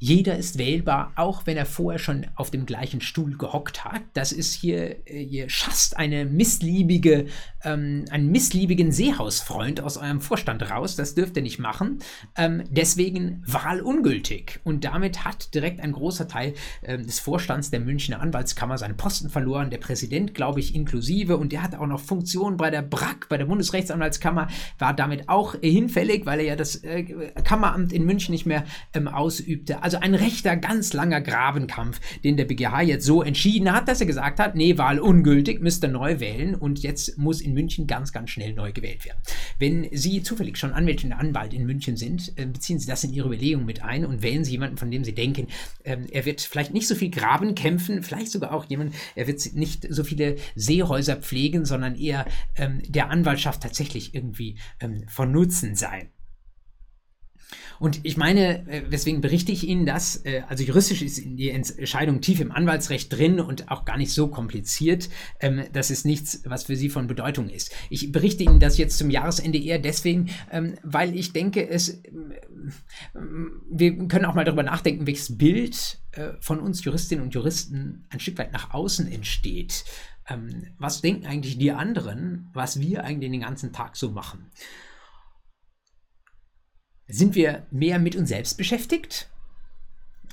jeder ist wählbar, auch wenn er vorher schon auf dem gleichen Stuhl gehockt hat. Das ist hier, äh, ihr schasst eine missliebige, ähm, einen missliebigen Seehausfreund aus eurem Vorstand raus. Das dürft ihr nicht machen. Ähm, deswegen Wahl ungültig. Und damit hat direkt ein großer Teil ähm, des Vorstands der Münchner Anwaltskammer seinen Posten verloren. Der Präsident, glaube ich, inklusive. Und der hat auch noch Funktionen bei der BRAC, bei der Bundesrechtsanwaltskammer, war damit auch hinfällig, weil er ja das äh, Kammeramt in München nicht mehr ähm, ausübte. Also ein rechter, ganz langer Grabenkampf, den der BGH jetzt so entschieden hat, dass er gesagt hat, nee, Wahl ungültig, müsst ihr neu wählen und jetzt muss in München ganz, ganz schnell neu gewählt werden. Wenn Sie zufällig schon Anwältin oder Anwalt in München sind, äh, beziehen Sie das in Ihre Überlegungen mit ein und wählen Sie jemanden, von dem Sie denken, ähm, er wird vielleicht nicht so viel Graben kämpfen, vielleicht sogar auch jemand, er wird nicht so viele Seehäuser pflegen, sondern eher ähm, der Anwaltschaft tatsächlich irgendwie ähm, von Nutzen sein. Und ich meine, äh, weswegen berichte ich Ihnen das? Äh, also juristisch ist die Entscheidung tief im Anwaltsrecht drin und auch gar nicht so kompliziert. Ähm, das ist nichts, was für Sie von Bedeutung ist. Ich berichte Ihnen das jetzt zum Jahresende eher deswegen, ähm, weil ich denke, es, äh, wir können auch mal darüber nachdenken, welches Bild von uns Juristinnen und Juristen ein Stück weit nach außen entsteht. Ähm, was denken eigentlich die anderen, was wir eigentlich den ganzen Tag so machen? Sind wir mehr mit uns selbst beschäftigt?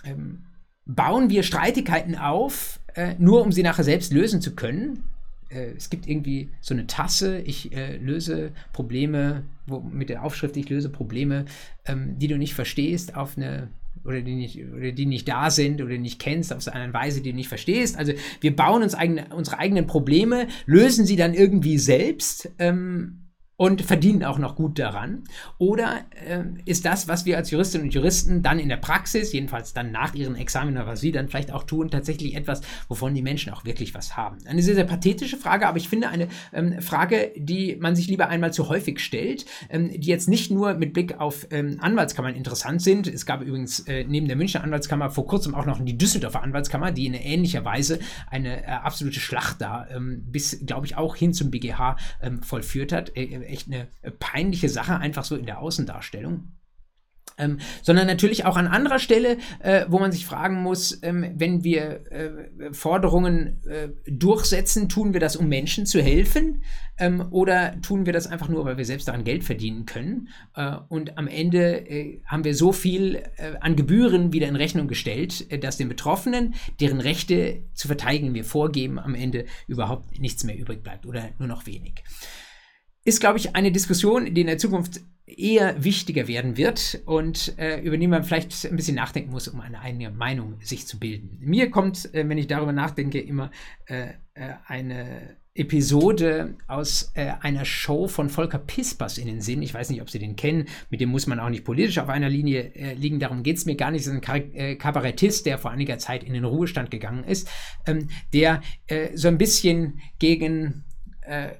Ähm, bauen wir Streitigkeiten auf, äh, nur um sie nachher selbst lösen zu können? Äh, es gibt irgendwie so eine Tasse, ich äh, löse Probleme, wo, mit der Aufschrift, ich löse Probleme, ähm, die du nicht verstehst, auf eine oder die nicht, oder die nicht da sind oder nicht kennst, auf so eine Weise, die du nicht verstehst. Also wir bauen uns eigene, unsere eigenen Probleme, lösen sie dann irgendwie selbst. Ähm, und verdienen auch noch gut daran? Oder äh, ist das, was wir als Juristinnen und Juristen dann in der Praxis, jedenfalls dann nach ihren Examen, was sie dann vielleicht auch tun, tatsächlich etwas, wovon die Menschen auch wirklich was haben? Eine sehr, sehr pathetische Frage, aber ich finde eine ähm, Frage, die man sich lieber einmal zu häufig stellt, ähm, die jetzt nicht nur mit Blick auf ähm, Anwaltskammern interessant sind. Es gab übrigens äh, neben der Münchner Anwaltskammer vor kurzem auch noch die Düsseldorfer Anwaltskammer, die in ähnlicher Weise eine äh, absolute Schlacht da ähm, bis, glaube ich, auch hin zum BGH ähm, vollführt hat. Äh, echt eine peinliche Sache, einfach so in der Außendarstellung. Ähm, sondern natürlich auch an anderer Stelle, äh, wo man sich fragen muss, ähm, wenn wir äh, Forderungen äh, durchsetzen, tun wir das, um Menschen zu helfen ähm, oder tun wir das einfach nur, weil wir selbst daran Geld verdienen können äh, und am Ende äh, haben wir so viel äh, an Gebühren wieder in Rechnung gestellt, dass den Betroffenen, deren Rechte zu verteidigen wir vorgeben, am Ende überhaupt nichts mehr übrig bleibt oder nur noch wenig ist, glaube ich, eine Diskussion, die in der Zukunft eher wichtiger werden wird und äh, über die man vielleicht ein bisschen nachdenken muss, um eine eigene Meinung sich zu bilden. Mir kommt, äh, wenn ich darüber nachdenke, immer äh, äh eine Episode aus äh, einer Show von Volker Pispers in den Sinn. Ich weiß nicht, ob Sie den kennen. Mit dem muss man auch nicht politisch auf einer Linie äh, liegen. Darum geht es mir gar nicht. Es ist ein Kabarettist, der vor einiger Zeit in den Ruhestand gegangen ist, ähm, der so ein bisschen gegen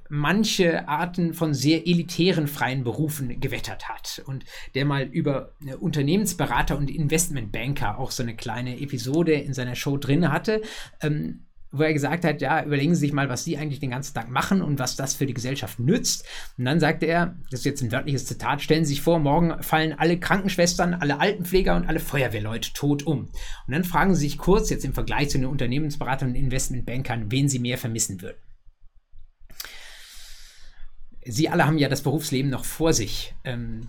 manche Arten von sehr elitären freien Berufen gewettert hat und der mal über äh, Unternehmensberater und Investmentbanker auch so eine kleine Episode in seiner Show drin hatte. Ähm, wo er gesagt hat, ja, überlegen Sie sich mal, was Sie eigentlich den ganzen Tag machen und was das für die Gesellschaft nützt. Und dann sagte er, das ist jetzt ein wörtliches Zitat, stellen Sie sich vor, morgen fallen alle Krankenschwestern, alle Altenpfleger und alle Feuerwehrleute tot um. Und dann fragen Sie sich kurz, jetzt im Vergleich zu den Unternehmensberatern und Investmentbankern, wen Sie mehr vermissen würden. Sie alle haben ja das Berufsleben noch vor sich ähm,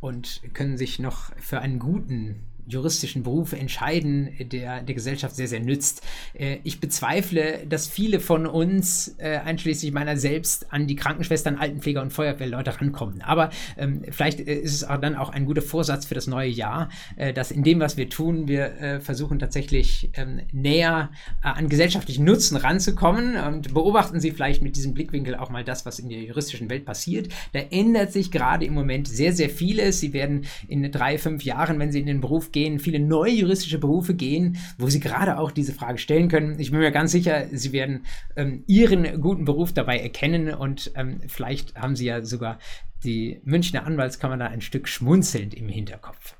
und können sich noch für einen guten juristischen Beruf entscheiden, der der Gesellschaft sehr, sehr nützt. Äh, ich bezweifle, dass viele von uns, äh, einschließlich meiner selbst, an die Krankenschwestern, Altenpfleger und Feuerwehrleute rankommen. Aber ähm, vielleicht äh, ist es auch dann auch ein guter Vorsatz für das neue Jahr, dass in dem, was wir tun, wir versuchen tatsächlich ähm, näher an gesellschaftlichen Nutzen ranzukommen und beobachten Sie vielleicht mit diesem Blickwinkel auch mal das, was in der juristischen Welt passiert. Da ändert sich gerade im Moment sehr, sehr vieles. Sie werden in drei, fünf Jahren, wenn Sie in den Beruf gehen, viele neue juristische Berufe gehen, wo sie gerade auch diese Frage stellen können. Ich bin mir ganz sicher, sie werden ähm, ihren guten Beruf dabei erkennen und ähm, vielleicht haben sie ja sogar die Münchner Anwaltskammer da ein Stück schmunzelnd im Hinterkopf.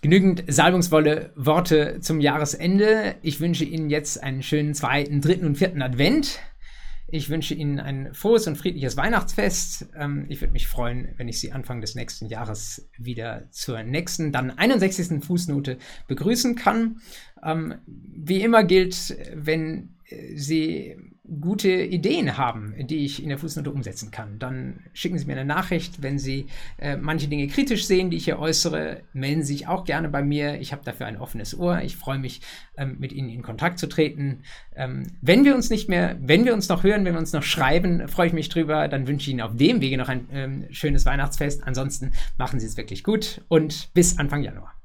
Genügend salbungsvolle Worte zum Jahresende. Ich wünsche Ihnen jetzt einen schönen zweiten, dritten und vierten Advent. Ich wünsche Ihnen ein frohes und friedliches Weihnachtsfest. Ähm, ich würde mich freuen, wenn ich Sie Anfang des nächsten Jahres wieder zur nächsten, dann 61. Fußnote begrüßen kann. Ähm, wie immer gilt, wenn Sie gute Ideen haben, die ich in der Fußnote umsetzen kann, dann schicken Sie mir eine Nachricht. Wenn Sie äh, manche Dinge kritisch sehen, die ich hier äußere, melden Sie sich auch gerne bei mir. Ich habe dafür ein offenes Ohr. Ich freue mich, ähm, mit Ihnen in Kontakt zu treten. Ähm, wenn wir uns nicht mehr, wenn wir uns noch hören, wenn wir uns noch schreiben, freue ich mich drüber. Dann wünsche ich Ihnen auf dem Wege noch ein ähm, schönes Weihnachtsfest. Ansonsten machen Sie es wirklich gut und bis Anfang Januar.